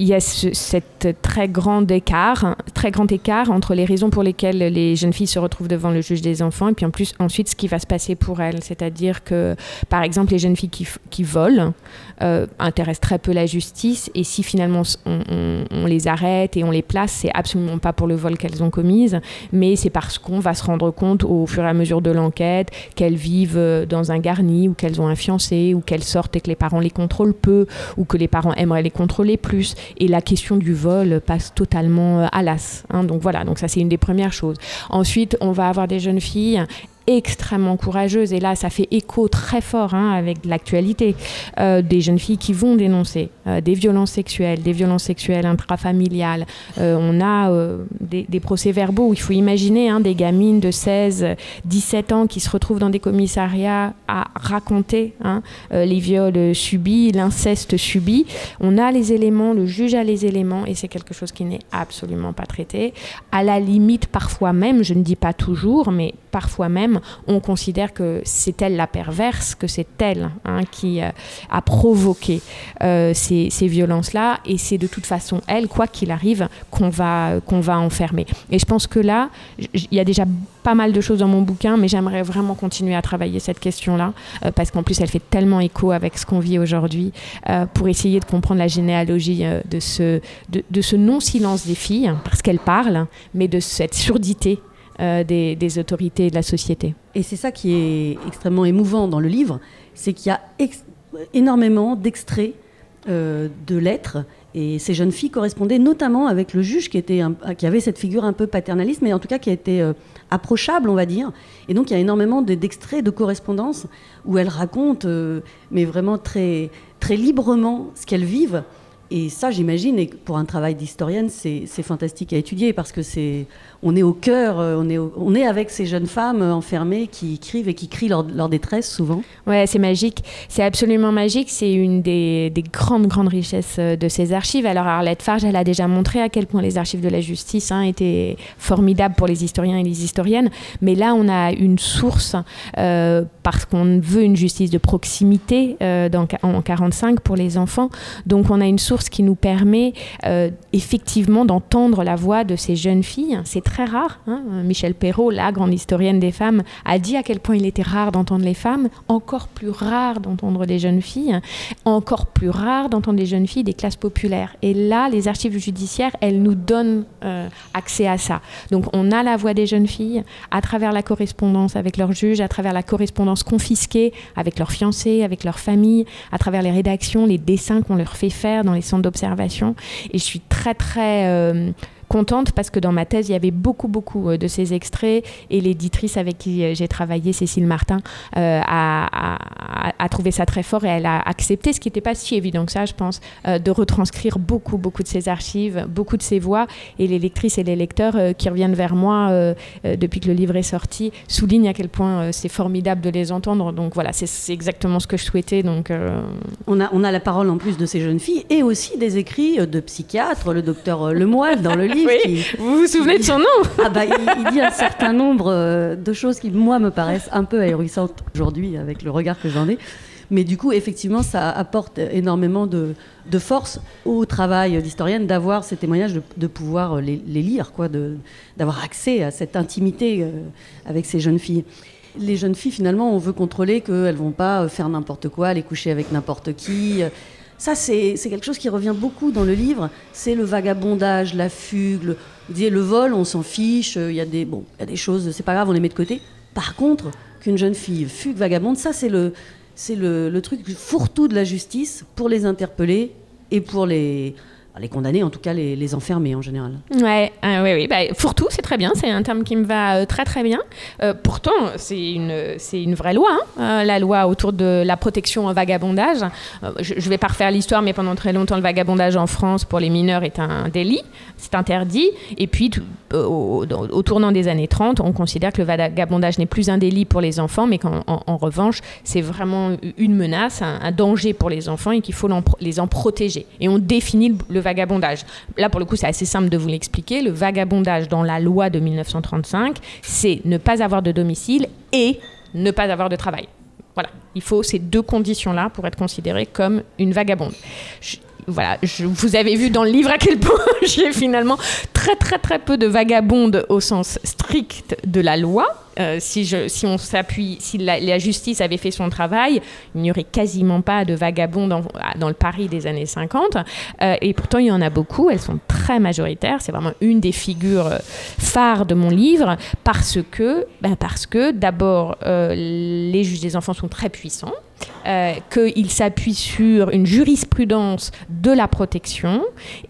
il y a ce, cette très grand écart, très grand écart entre les raisons pour lesquelles les jeunes filles se retrouvent devant le juge des enfants et puis en plus ensuite ce qui va se passer pour elles. C'est-à-dire que, par exemple, les jeunes filles qui, qui volent euh, intéressent très peu la justice et si finalement on, les arrête et on les place, c'est absolument pas pour le vol qu'elles ont commise, mais c'est parce qu'on va se rendre compte au fur et à mesure de l'enquête qu'elles vivent euh, dans un garni ou qu'elles ont un fiancé ou qu'elles sortent et que les parents les contrôlent peu ou que les parents aimeraient les contrôler plus. Et la question du vol passe totalement euh, à l'as. hein. donc voilà, donc ça c'est une des premières choses. Ensuite, on va avoir des jeunes filles extrêmement courageuses et là ça fait écho très fort hein, avec l'actualité Euh, des jeunes filles qui vont dénoncer euh, des violences sexuelles des violences sexuelles intrafamiliales Euh, on a des, procès-verbaux où il faut imaginer hein, des gamines de 16 17 ans qui se retrouvent dans des commissariats à raconter hein, les viols subis, l'inceste subi. On a les éléments, le juge a les éléments et c'est quelque chose qui n'est absolument pas traité. À la limite, parfois même, je ne dis pas toujours, mais parfois même, on considère que c'est elle la perverse, que c'est elle hein, qui euh, a provoqué euh, ces, ces violences-là et c'est de toute façon elle, quoi qu'il arrive, qu'on va, va enfermer. Et je pense que là, il y a déjà pas mal de choses dans mon bouquin, mais j'aimerais vraiment continuer à travailler cette question-là, euh, parce qu'en plus, elle fait tellement écho avec ce qu'on vit aujourd'hui, pour essayer de comprendre la généalogie de ce, de ce non-silence des filles, parce qu'elles parlent, mais de cette surdité euh, des, autorités de la société. Et c'est ça qui est extrêmement émouvant dans le livre, c'est qu'il y a énormément d'extraits euh, de lettres. Et ces jeunes filles correspondaient notamment avec le juge qui, était qui avait cette figure un peu paternaliste, mais en tout cas qui été euh, approchable, on va dire. Et donc il y a énormément de- d'extraits de correspondance où elles racontent, mais vraiment très, très librement, ce qu'elles vivent. Et ça, j'imagine, pour un travail d'historienne, c'est fantastique à étudier parce que c'est, on est au cœur, euh, on est, on est avec ces jeunes femmes euh, enfermées qui écrivent et qui crient leur, leur détresse souvent. Ouais, c'est magique. C'est absolument magique. C'est une des, des grandes, grandes richesses euh, de ces archives. Alors, Arlette Farge, elle a déjà montré à quel point les archives de la justice hein, étaient formidables pour les historiens et les historiennes. Mais là, on a une source parce qu'on veut une justice de proximité en 45 pour les enfants. Donc, on a une source qui nous permet effectivement d'entendre la voix de ces jeunes filles. C'est très rare. hein. Michel Perrault, la grande historienne des femmes, a dit à quel point il était rare d'entendre les femmes, encore plus rare d'entendre les jeunes filles, encore plus rare d'entendre les jeunes filles des classes populaires. Et là, les archives judiciaires, elles nous donnent euh, accès à ça. Donc, on a la voix des jeunes filles à travers la correspondance avec leurs juges, à travers la correspondance confisquée avec leurs fiancés, avec leurs familles, à travers les rédactions, les dessins qu'on leur fait faire dans les centres d'observation. Et je suis très, très euh, contente parce que dans ma thèse, il y avait beaucoup, beaucoup euh, de ces extraits et l'éditrice avec qui euh, j'ai travaillé, Cécile Martin, euh, a, a- a trouvé ça très fort et elle a accepté, ce qui n'était pas si évident que ça, je pense, euh, de retranscrire beaucoup, beaucoup de ces archives, beaucoup de ces voix. Et les lectrices et les lecteurs euh, qui reviennent vers moi depuis que le livre est sorti soulignent à quel point c'est formidable de les entendre. Donc voilà, c'est- exactement ce que je souhaitais. Donc, On a, on a la parole en plus de ces jeunes filles et aussi des écrits de psychiatres, le docteur Lemoyle dans le livre. Oui, qui- vous vous souvenez de son nom Ah bah, il, il dit un certain nombre euh, de choses qui, moi, me paraissent un peu ahurissantes aujourd'hui avec le regard que j'en ai. Mais du coup, effectivement, ça apporte énormément de, de force au travail d'historienne d'avoir ces témoignages, de, de pouvoir euh, les, les lire, quoi, de- d'avoir accès à cette intimité euh, avec ces jeunes filles. Les jeunes filles, finalement, on veut contrôler qu'elles vont pas faire n'importe quoi, aller coucher avec n'importe qui. Ça, c'est quelque chose qui revient beaucoup dans le livre. C'est le vagabondage, la fugue. Le, le vol, on s'en fiche. euh, Il y a des, il choses, c'est pas grave, on les met de côté. Par contre, qu'une jeune fille fugue, vagabonde, ça, c'est le, c'est le, le truc fourre-tout de la justice pour les interpeller et pour les, les condamner, en tout cas les, enfermer en général. Ouais, euh, oui, oui. Bah, fourre-tout, c'est très bien. C'est un terme qui me va euh, très, très bien. Euh, pourtant, c'est une, c'est une vraie loi, hein, euh, la loi autour de la protection au vagabondage. Je ne vais pas refaire l'histoire, mais pendant très longtemps, le vagabondage en France pour les mineurs est un délit. C'est interdit. Et puis, au, tournant des années 30, on considère que le vagabondage n'est plus un délit pour les enfants, mais qu'en en, en revanche, c'est vraiment une menace, un, danger pour les enfants et qu'il faut les en protéger. Et on définit le, le vagabondage. Là, pour le coup, c'est assez simple de vous l'expliquer. Le vagabondage dans la loi de 1935, c'est ne pas avoir de domicile et ne pas avoir de travail. Voilà, il faut ces deux conditions-là pour être considéré comme une vagabonde. Je, vous avez vu dans le livre à quel point j'ai finalement très très très peu de vagabondes au sens strict de la loi. Euh, si, on s'appuie, si la, justice avait fait son travail, il n'y aurait quasiment pas de vagabondes en- dans le Paris des années 50. Euh, et pourtant, il y en a beaucoup. Elles sont très majoritaires. C'est vraiment une des figures euh, phares de mon livre parce que, que d'abord, les juges des enfants sont très puissants. Euh, qu'ils s'appuient sur une jurisprudence de la protection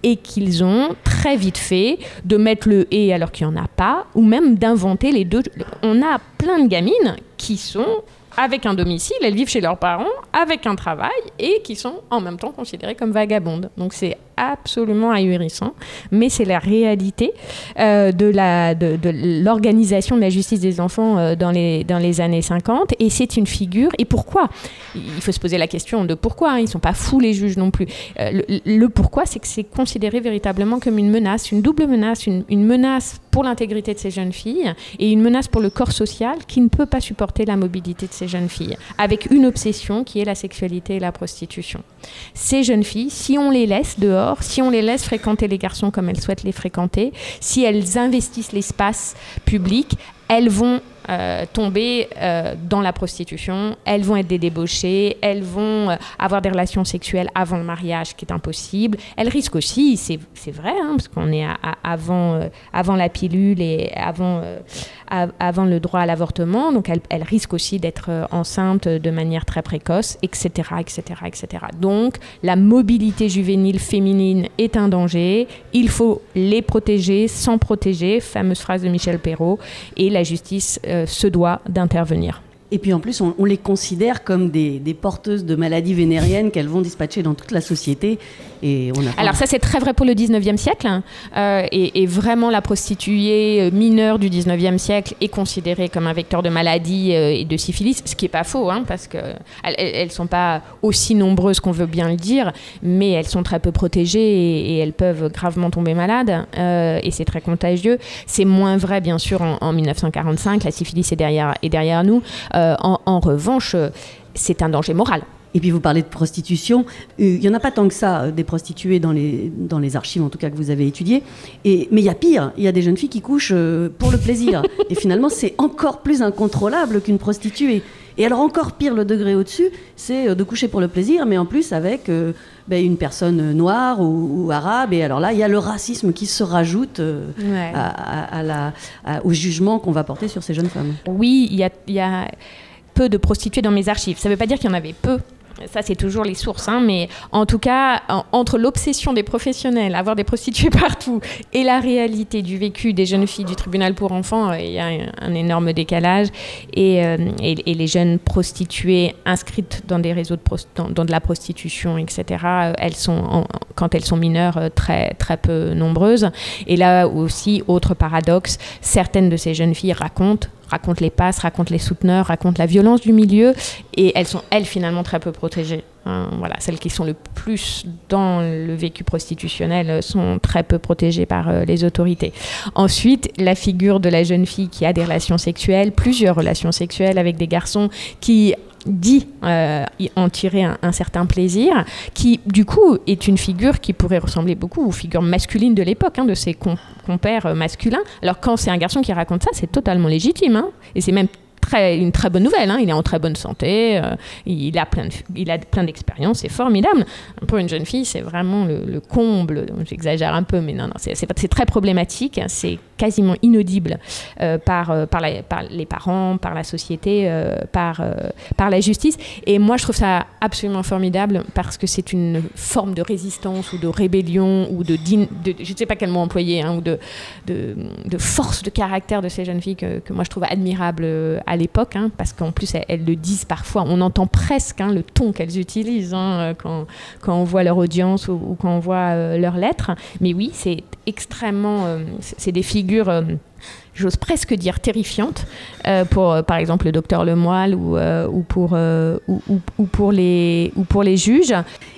et qu'ils ont très vite fait de mettre le et alors qu'il n'y en a pas, ou même d'inventer les deux. On a plein de gamines qui sont avec un domicile, elles vivent chez leurs parents, avec un travail, et qui sont en même temps considérées comme vagabondes. Donc c'est absolument ahurissant, mais c'est la réalité euh, de la- de, de l'organisation de la justice des enfants euh, dans, les, dans les années 50, et c'est une figure. Et pourquoi? Il faut se poser la question de pourquoi. hein. Ils ne sont pas fous, les juges non plus. Euh, le, le pourquoi, c'est que c'est considéré véritablement comme une menace, une double menace, une, une menace pour l'intégrité de ces jeunes filles et une menace pour le corps social qui ne peut pas supporter la mobilité de ces jeunes filles, avec une obsession qui est la sexualité et la prostitution. Ces jeunes filles, si on les laisse dehors, si on les laisse fréquenter les garçons comme elles souhaitent les fréquenter, si elles investissent l'espace public, elles vont euh, tomber euh, dans la prostitution, elles vont être des débauchées, elles vont euh, avoir des relations sexuelles avant le mariage, qui est impossible. Elles risquent aussi, c'est vrai, hein, parce qu'on est avant, avant la pilule et avant, avant le droit à l'avortement, donc elles, elles risquent aussi d'être enceintes de manière très précoce, etc., etc., etc. Donc la mobilité juvénile féminine est un danger, il faut les protéger sans protéger, fameuse phrase de Michel Perrault, et la justice euh, se doit d'intervenir. Et puis en plus, on, on les considère comme des, des porteuses de maladies vénériennes qu'elles vont dispatcher dans toute la société. Et on a Alors ça c'est très vrai pour le 19e siècle hein. Euh, et, et vraiment la prostituée euh, mineure du 19e siècle est considérée comme un vecteur de maladie euh, et de syphilis, ce qui est pas faux hein, parce que elles, elles- elles sont pas aussi nombreuses qu'on veut bien le dire, mais elles sont très peu protégées et, et elles peuvent gravement tomber malades euh, et c'est très contagieux. C'est moins vrai bien sûr en, en 1945, la syphilis est derrière, est derrière nous. Euh, en, en revanche, euh, c'est un danger moral. Et puis vous parlez de prostitution. Euh, Il n'y en a pas tant que ça, des prostituées dans les, dans les archives, en tout cas que vous avez étudiées. Et, mais il y a pire, il y a des jeunes filles qui couchent pour le plaisir. Et finalement, c'est encore plus incontrôlable qu'une prostituée. Et alors encore pire, le degré au-dessus, c'est euh, de coucher pour le plaisir, mais en plus avec euh, ben, une personne noire ou, ou arabe. Et alors là, il y a le racisme qui se rajoute euh, Ouais. à, à- à la, à- au jugement qu'on va porter sur ces jeunes femmes. Oui, il y a, il y a peu de prostituées dans mes archives. Ça ne veut pas dire qu'il y en avait peu. Ça, c'est toujours les sources. hein, mais en tout cas, en- entre l'obsession des professionnels, avoir des prostituées partout, et la réalité du vécu des jeunes filles du tribunal pour enfants, euh, il y a un, énorme décalage. Et, euh, et- les jeunes prostituées inscrites dans des réseaux de, la prostitution, etc., euh, elles sont, quand elles sont mineures, très, très peu nombreuses. Et là aussi, autre paradoxe, certaines de ces jeunes filles racontent racontent les passes, racontent les souteneurs, racontent la violence du milieu, et elles sont, elles, finalement, très peu protégées. Hein, voilà, celles qui sont le plus dans le vécu prostitutionnel euh, sont très peu protégées par euh, les autorités. Ensuite, la figure de la jeune fille qui a des relations sexuelles, plusieurs relations sexuelles avec des garçons qui dit euh, en tirer un, certain plaisir, qui du coup est une figure qui pourrait ressembler beaucoup aux figures masculines de l'époque, hein, de ses com- compères masculins. Alors quand c'est un garçon qui raconte ça, c'est totalement légitime, hein, et c'est même très, une très bonne nouvelle. hein. Il est en très bonne santé, euh, il a plein de, plein d'expériences, c'est formidable. Pour une jeune fille, c'est vraiment le, le comble. J'exagère un peu, mais non, non, c'est très problématique. hein. C'est quasiment inaudible euh, par, euh, par, la- par les parents, par la société, par, par la justice. Et moi, je trouve ça absolument formidable parce que c'est une forme de résistance ou de rébellion ou de, je ne sais pas quel mot employer, hein, ou de, de, de force de caractère de ces jeunes filles que, que moi je trouve admirable à l'époque, hein, parce qu'en plus elles, le disent parfois, on entend presque hein, le ton qu'elles utilisent hein, euh, quand, on voit leur audience ou, quand on voit euh, leurs lettres. Mais oui, c'est extrêmement, euh, c'est des figures. J'ose presque dire terrifiantes pour, par exemple, le docteur Lemoyle ou, ou, pour, ou, ou- ou pour les, ou pour les juges.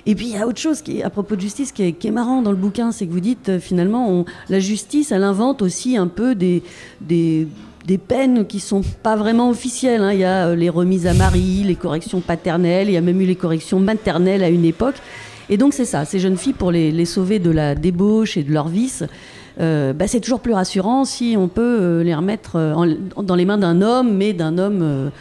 Et puis il y a autre chose qui à propos de justice qui est, marrant dans le bouquin, c'est que vous dites finalement la justice, elle invente aussi un peu des, des, des peines qui sont pas vraiment officielles. hein. Il y a euh, les remises à mari, les corrections paternelles, il y a même eu les corrections maternelles à une époque. Et donc c'est ça, ces jeunes filles pour les, sauver de la débauche et de leur vice. euh, bah, c'est toujours plus rassurant si on peut euh, les remettre euh, dans les mains d'un homme, mais d'un homme,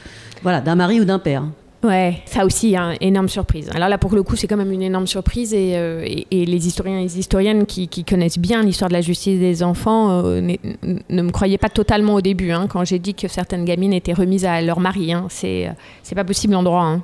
voilà, d'un mari ou d'un père. Ouais, ça aussi, hein, énorme surprise. Alors là, pour le coup, c'est quand même une énorme surprise et, euh, les historiens et les historiennes qui, connaissent bien l'histoire de la justice des enfants euh, ne me croyaient pas totalement au début hein, quand j'ai dit que certaines gamines étaient remises à leur mari. Hein. C'est euh, c'est pas possible en droit.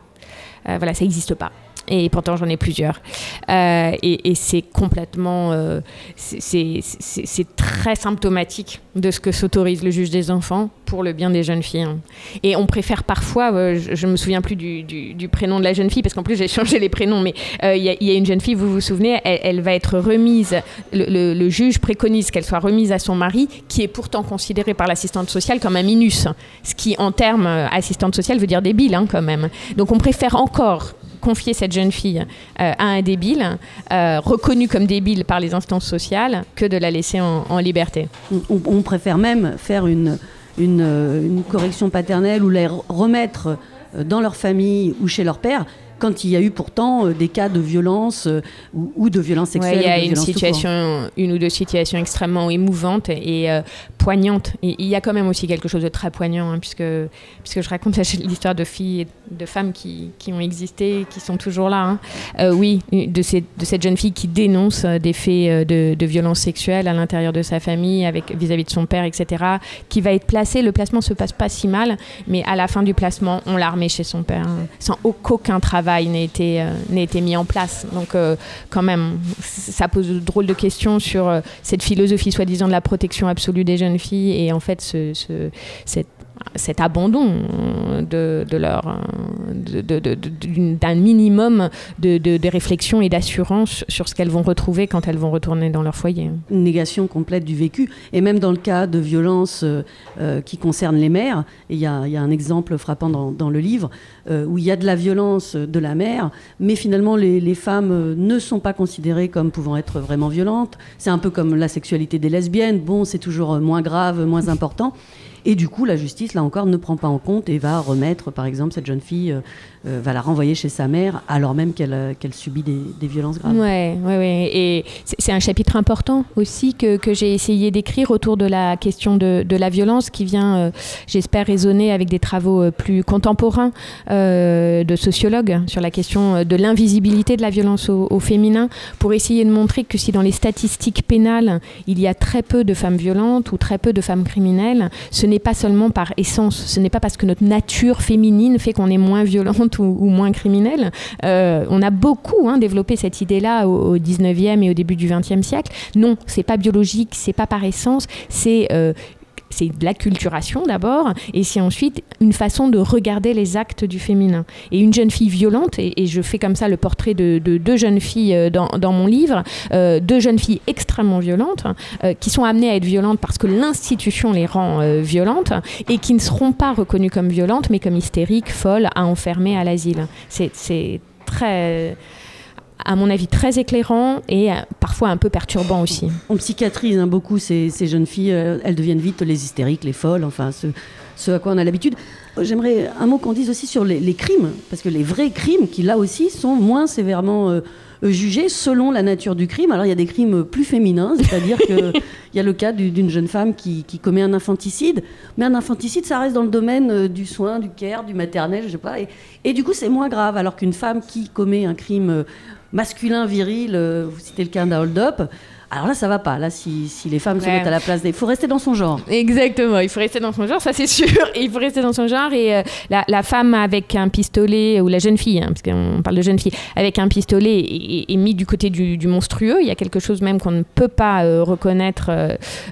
voilà, ça n'existe pas. Et pourtant, j'en ai plusieurs. Euh, et c'est complètement. euh, c'est- très symptomatique de ce que s'autorise le juge des enfants pour le bien des jeunes filles. hein. Et on préfère parfois, euh, je, je me souviens plus du, prénom de la jeune fille, parce qu'en plus j'ai changé les prénoms, mais il y, a- une jeune fille, vous vous souvenez, elle, va être remise, le, le- juge préconise qu'elle soit remise à son mari, qui est pourtant considéré par l'assistante sociale comme un minus, ce qui en termes assistante sociale veut dire débile hein, quand même. Donc on préfère encore confier cette jeune fille euh, à un débile, euh, reconnu comme débile par les instances sociales, que de la laisser en, liberté. On, préfère même faire une, une, une correction paternelle ou re- remettre euh, dans leur famille ou chez leur père quand il y a eu pourtant euh, des cas de violence euh, ou, ou de violence sexuelle. il y a une situation, une ou deux situations extrêmement émouvantes et euh, poignantes. Et il y a quand même aussi quelque chose de très poignant, hein, puisque, puisque je raconte l'histoire de filles et de femmes qui, qui ont existé, qui sont toujours là. hein. Oui, de, ces- de cette jeune fille qui dénonce des faits de, de violence sexuelle à l'intérieur de sa famille, avec vis-à-vis de son père, etc., qui va être placée. Le placement se passe pas si mal, mais à la fin du placement, on la remet chez son père, hein, sans qu'aucun travail n'ait été, euh, été mis en place. Donc, euh, quand même, ça pose de drôles de questions sur euh, cette philosophie soi-disant de la protection absolue des jeunes filles et en fait ce- cette- cet abandon de, leur d'un minimum de, réflexion et d'assurance sur ce qu'elles vont retrouver quand elles vont retourner dans leur foyer. une négation complète du vécu. Et même dans le cas de violences euh, euh, qui concernent les mères, il y, a un exemple frappant dans, le livre, euh, où il y a de la violence de la mère, mais finalement les, les femmes ne sont pas considérées comme pouvant être vraiment violentes. C'est un peu comme la sexualité des lesbiennes, bon, c'est toujours moins grave, moins important. Et du coup, la justice, là encore, ne prend pas en compte et va remettre, par exemple, cette jeune fille, euh, va la renvoyer chez sa mère, alors même qu'elle euh, subit des, violences graves. Ouais, ouais, ouais. Et c'est- un chapitre important aussi que, j'ai essayé d'écrire autour de la question de, la violence qui vient, euh, j'espère, résonner avec des travaux plus contemporains de sociologues sur la question de l'invisibilité de la violence au féminin pour essayer de montrer que si dans les statistiques pénales, il y a très peu de femmes violentes ou très peu de femmes criminelles, ce n'est pas seulement par essence, ce n'est pas parce que notre nature féminine fait qu'on est moins violente ou, moins criminelle. Euh, on a beaucoup hein, développé cette idée-là au, au 19e et au début du 20e siècle. Non, c'est pas biologique, c'est pas par essence, c'est euh, c'est de la culturation d'abord, et c'est ensuite une façon de regarder les actes du féminin. Et une jeune fille violente, et, je fais comme ça le portrait de, de deux jeunes filles euh, dans, mon livre, euh, deux jeunes filles extrêmement violentes, euh, qui sont amenées à être violentes parce que l'institution les rend violentes, et qui ne seront pas reconnues comme violentes, mais comme hystériques, folles, à enfermer à l'asile. C'est très à mon avis, très éclairant et euh, parfois un peu perturbant aussi. On psychiatrise hein, beaucoup ces, ces jeunes filles, euh, elles deviennent vite les hystériques, les folles, enfin ce, ce à quoi on a l'habitude. Euh, J'aimerais un mot qu'on dise aussi sur les, les crimes, parce que les vrais crimes, qui là aussi sont moins sévèrement euh, jugés selon la nature du crime. Alors il y a des crimes plus féminins, c'est-à-dire qu'il y a le cas du- d'une jeune femme qui, qui commet un infanticide, mais un infanticide ça reste dans le domaine euh, du soin, du care, du maternel, je sais pas, et, et du coup c'est moins grave, alors qu'une femme qui commet un crime euh, masculin, viril, euh, vous citez le cas d'un hold-up, alors là, ça va pas. Là, si, si les femmes se Ouais. mettent à la place des... Il faut rester dans son genre. Exactement, il faut rester dans son genre, ça c'est sûr. Il faut rester dans son genre. Et euh, la, la femme avec un pistolet, ou la jeune fille, hein, parce qu'on parle de jeune fille, avec un pistolet est, est mis du côté du, du monstrueux. Il y a quelque chose même qu'on ne peut pas euh, reconnaître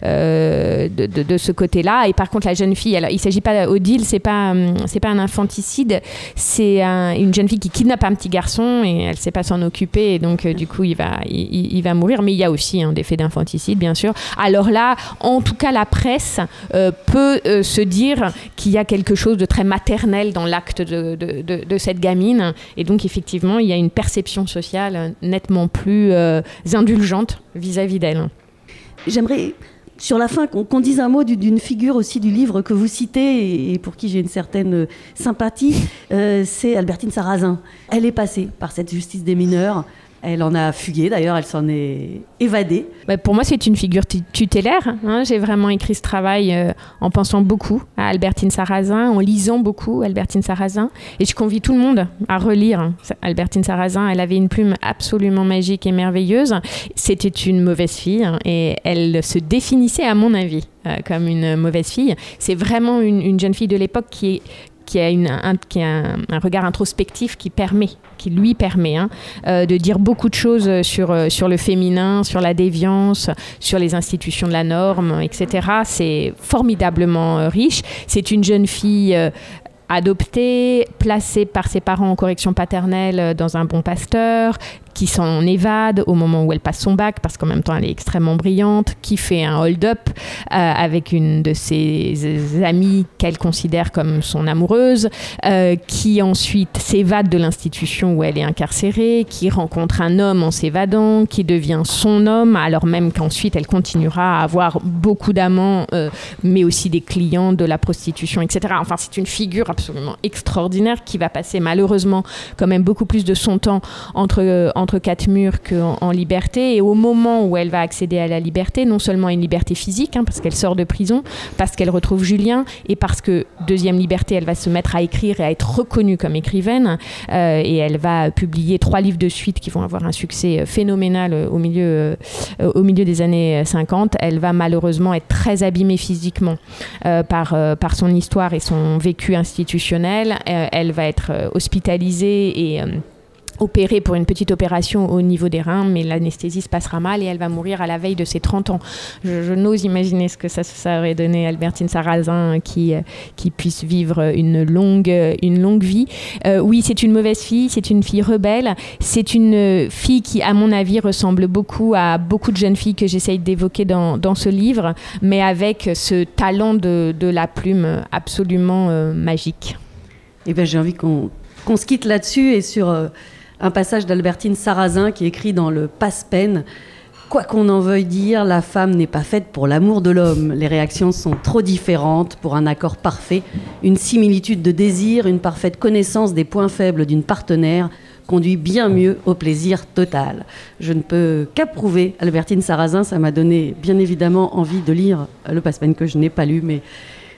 euh, de, de- de ce côté-là. Et par contre, la jeune fille, alors, il ne s'agit pas, Odile, c'est pas, c'est pas un infanticide, c'est un- une jeune fille qui kidnappe un petit garçon et elle ne sait pas s'en occuper. Et donc, du coup, il va, il va mourir. Mais il y a aussi des faits d'infanticide, bien sûr. Alors là, en tout cas, la presse euh, peut euh, se dire qu'il y a quelque chose de très maternel dans l'acte de, cette gamine. Et donc, effectivement, il y a une perception sociale nettement plus euh, indulgente vis-à-vis d'elle. J'aimerais, sur la fin, qu'on dise un mot du- d'une figure aussi du livre que vous citez et pour qui j'ai une certaine euh, sympathie. Euh, c'est Albertine Sarrazin. Elle est passée par cette justice des mineurs. Elle en a fugué, d'ailleurs, elle s'en est évadée. Bah, pour moi, c'est une figure tu- tutélaire. hein. J'ai vraiment écrit ce travail euh, en pensant beaucoup à Albertine Sarrazin, en lisant beaucoup Albertine Sarrazin. Et je convie tout le monde à relire hein, Albertine Sarrazin. Elle avait une plume absolument magique et merveilleuse. C'était une mauvaise fille hein, et elle se définissait, à mon avis, euh, comme une mauvaise fille. C'est vraiment une, une jeune fille de l'époque qui est qui a, une- un, qui a un, regard introspectif qui permet, qui lui permet hein, euh, de dire beaucoup de choses sur, euh, sur le féminin, sur la déviance, sur les institutions de la norme, etc. C'est formidablement euh, riche. C'est une jeune fille adoptée, placée par ses parents en correction paternelle dans un bon pasteur, qui s'en évade au moment où elle passe son bac, parce qu'en même temps elle est extrêmement brillante, qui fait un hold-up euh, avec une de ses amies qu'elle considère comme son amoureuse, euh, qui ensuite s'évade de l'institution où elle est incarcérée, qui rencontre un homme en s'évadant, qui devient son homme, alors même qu'ensuite elle continuera à avoir beaucoup d'amants, euh, mais aussi des clients de la prostitution, etc. Enfin, c'est une figure absolument extraordinaire qui va passer malheureusement quand même beaucoup plus de son temps entre, euh, entre quatre murs qu'en en liberté. Et au moment où elle va accéder à la liberté, non seulement une liberté physique, hein, parce qu'elle sort de prison, parce qu'elle retrouve Julien, et parce que, deuxième liberté, elle va se mettre à écrire et à être reconnue comme écrivaine. Euh, et elle va publier trois livres de suite qui vont avoir un succès euh, phénoménal euh, au milieu, au milieu des années 50. Elle va malheureusement être très abîmée physiquement par, par son histoire et son vécu institutionnel. Elle va être hospitalisée et... opérée pour une petite opération au niveau des reins, mais l'anesthésie se passera mal et elle va mourir à la veille de ses 30 ans. Je, n'ose imaginer ce que ça, aurait donné à Albertine Sarrazin qui, euh, qui puisse vivre une longue, une longue vie. Euh, oui, c'est une mauvaise fille, c'est une fille rebelle, c'est une fille qui, à mon avis, ressemble beaucoup à beaucoup de jeunes filles que j'essaye d'évoquer dans, dans ce livre, mais avec ce talent de, de la plume absolument euh, magique. Eh bien, j'ai envie qu'on qu'on se quitte là-dessus et sur un passage d'Albertine Sarrazin qui écrit dans le Passe-Peine. Quoi qu'on en veuille dire, la femme n'est pas faite pour l'amour de l'homme. Les réactions sont trop différentes pour un accord parfait. Une similitude de désir, une parfaite connaissance des points faibles d'une partenaire conduit bien mieux au plaisir total. Je ne peux qu'approuver Albertine Sarrazin. Ça m'a donné bien évidemment envie de lire le Passe-Peine que je n'ai pas lu, mais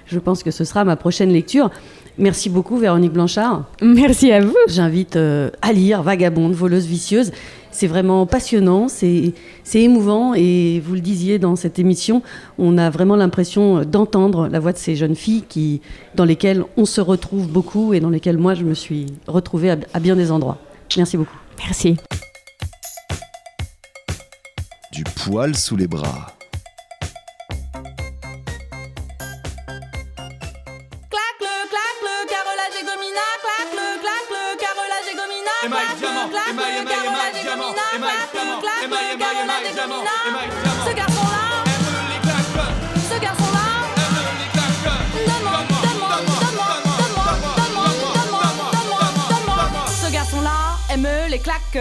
je pense que ce sera ma prochaine lecture. Merci beaucoup, Véronique Blanchard. Merci à vous. J'invite euh, à lire Vagabonde, voleuse vicieuse. C'est vraiment passionnant, c'est c'est émouvant et vous le disiez dans cette émission, on a vraiment l'impression d'entendre la voix de ces jeunes filles qui, dans lesquelles on se retrouve beaucoup et dans lesquelles moi je me suis retrouvée à, à bien des endroits. Merci beaucoup. Merci. Du poil sous les bras. Ce garçon-là, Aime les claques, ce garçon-là, aime les claques. donne-moi, donne-moi, donne-moi, donne-moi, donne-moi, donne-moi, donne-moi, donne-moi. Ce garçon-là aime les claques.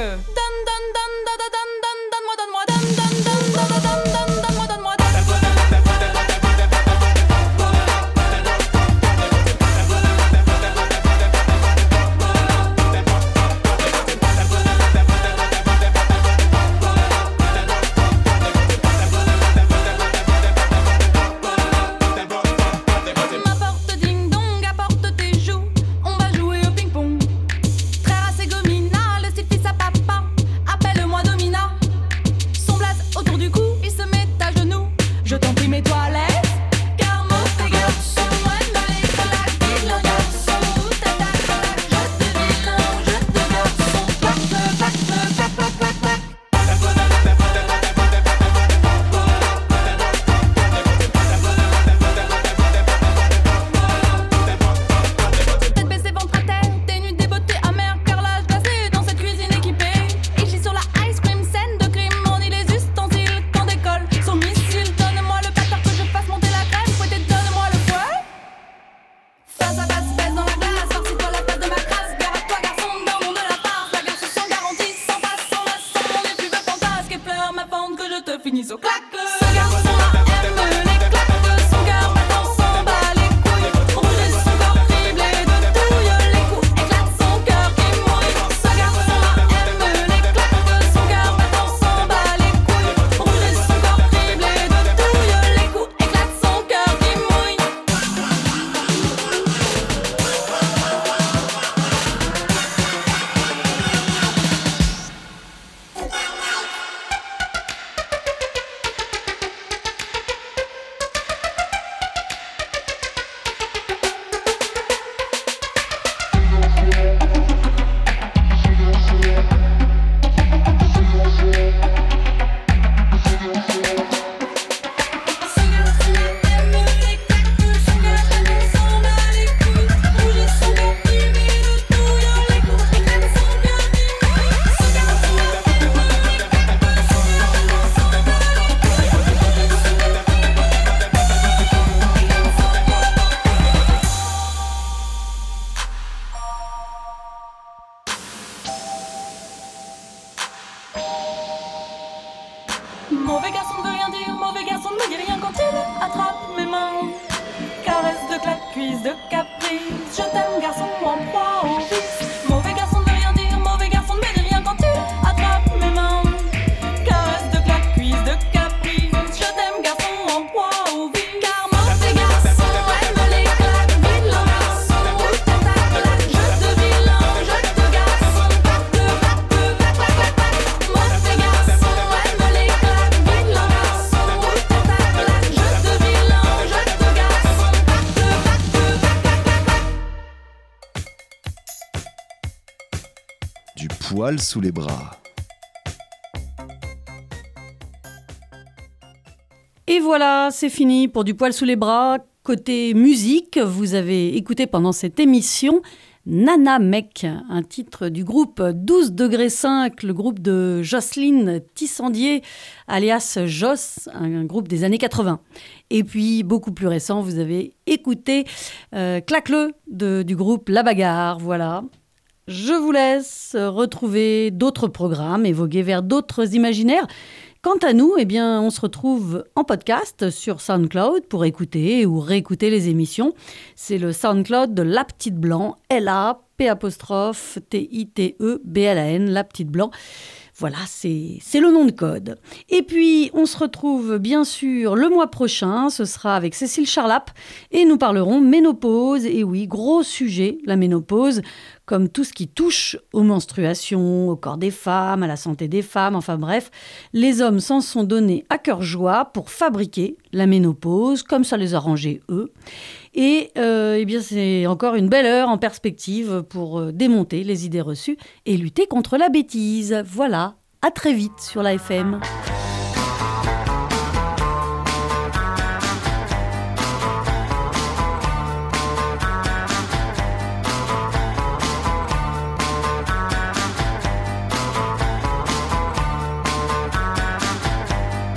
Sous les bras. Et voilà, c'est fini pour du poil sous les bras. Côté musique, vous avez écouté pendant cette émission Nana Mec, un titre du groupe 12 degrés 5, le groupe de Jocelyne Tissandier, alias Joss, un groupe des années 80. Et puis, beaucoup plus récent, vous avez écouté euh, Claque-le de- du groupe La Bagarre. Voilà. Je vous laisse retrouver d'autres programmes, évoquer vers d'autres imaginaires. Quant à nous, eh bien, on se retrouve en podcast sur SoundCloud pour écouter ou réécouter les émissions. C'est le SoundCloud de La Petite Blanc, L-A-P apostrophe T-I-T-E-B-L-A-N, La Petite Blanc. Voilà, c'est le nom de code. Et puis, on se retrouve bien sûr le mois prochain. Ce sera avec Cécile Charlap et nous parlerons ménopause. Et oui, gros sujet, la ménopause, comme tout ce qui touche aux menstruations, au corps des femmes, à la santé des femmes. Enfin bref, les hommes s'en sont donnés à cœur joie pour fabriquer la ménopause, comme ça les arrangeait eux. Et euh, eh bien, c'est encore une belle heure en perspective pour euh, démonter les idées reçues et lutter contre la bêtise. Voilà, à très vite sur la FM.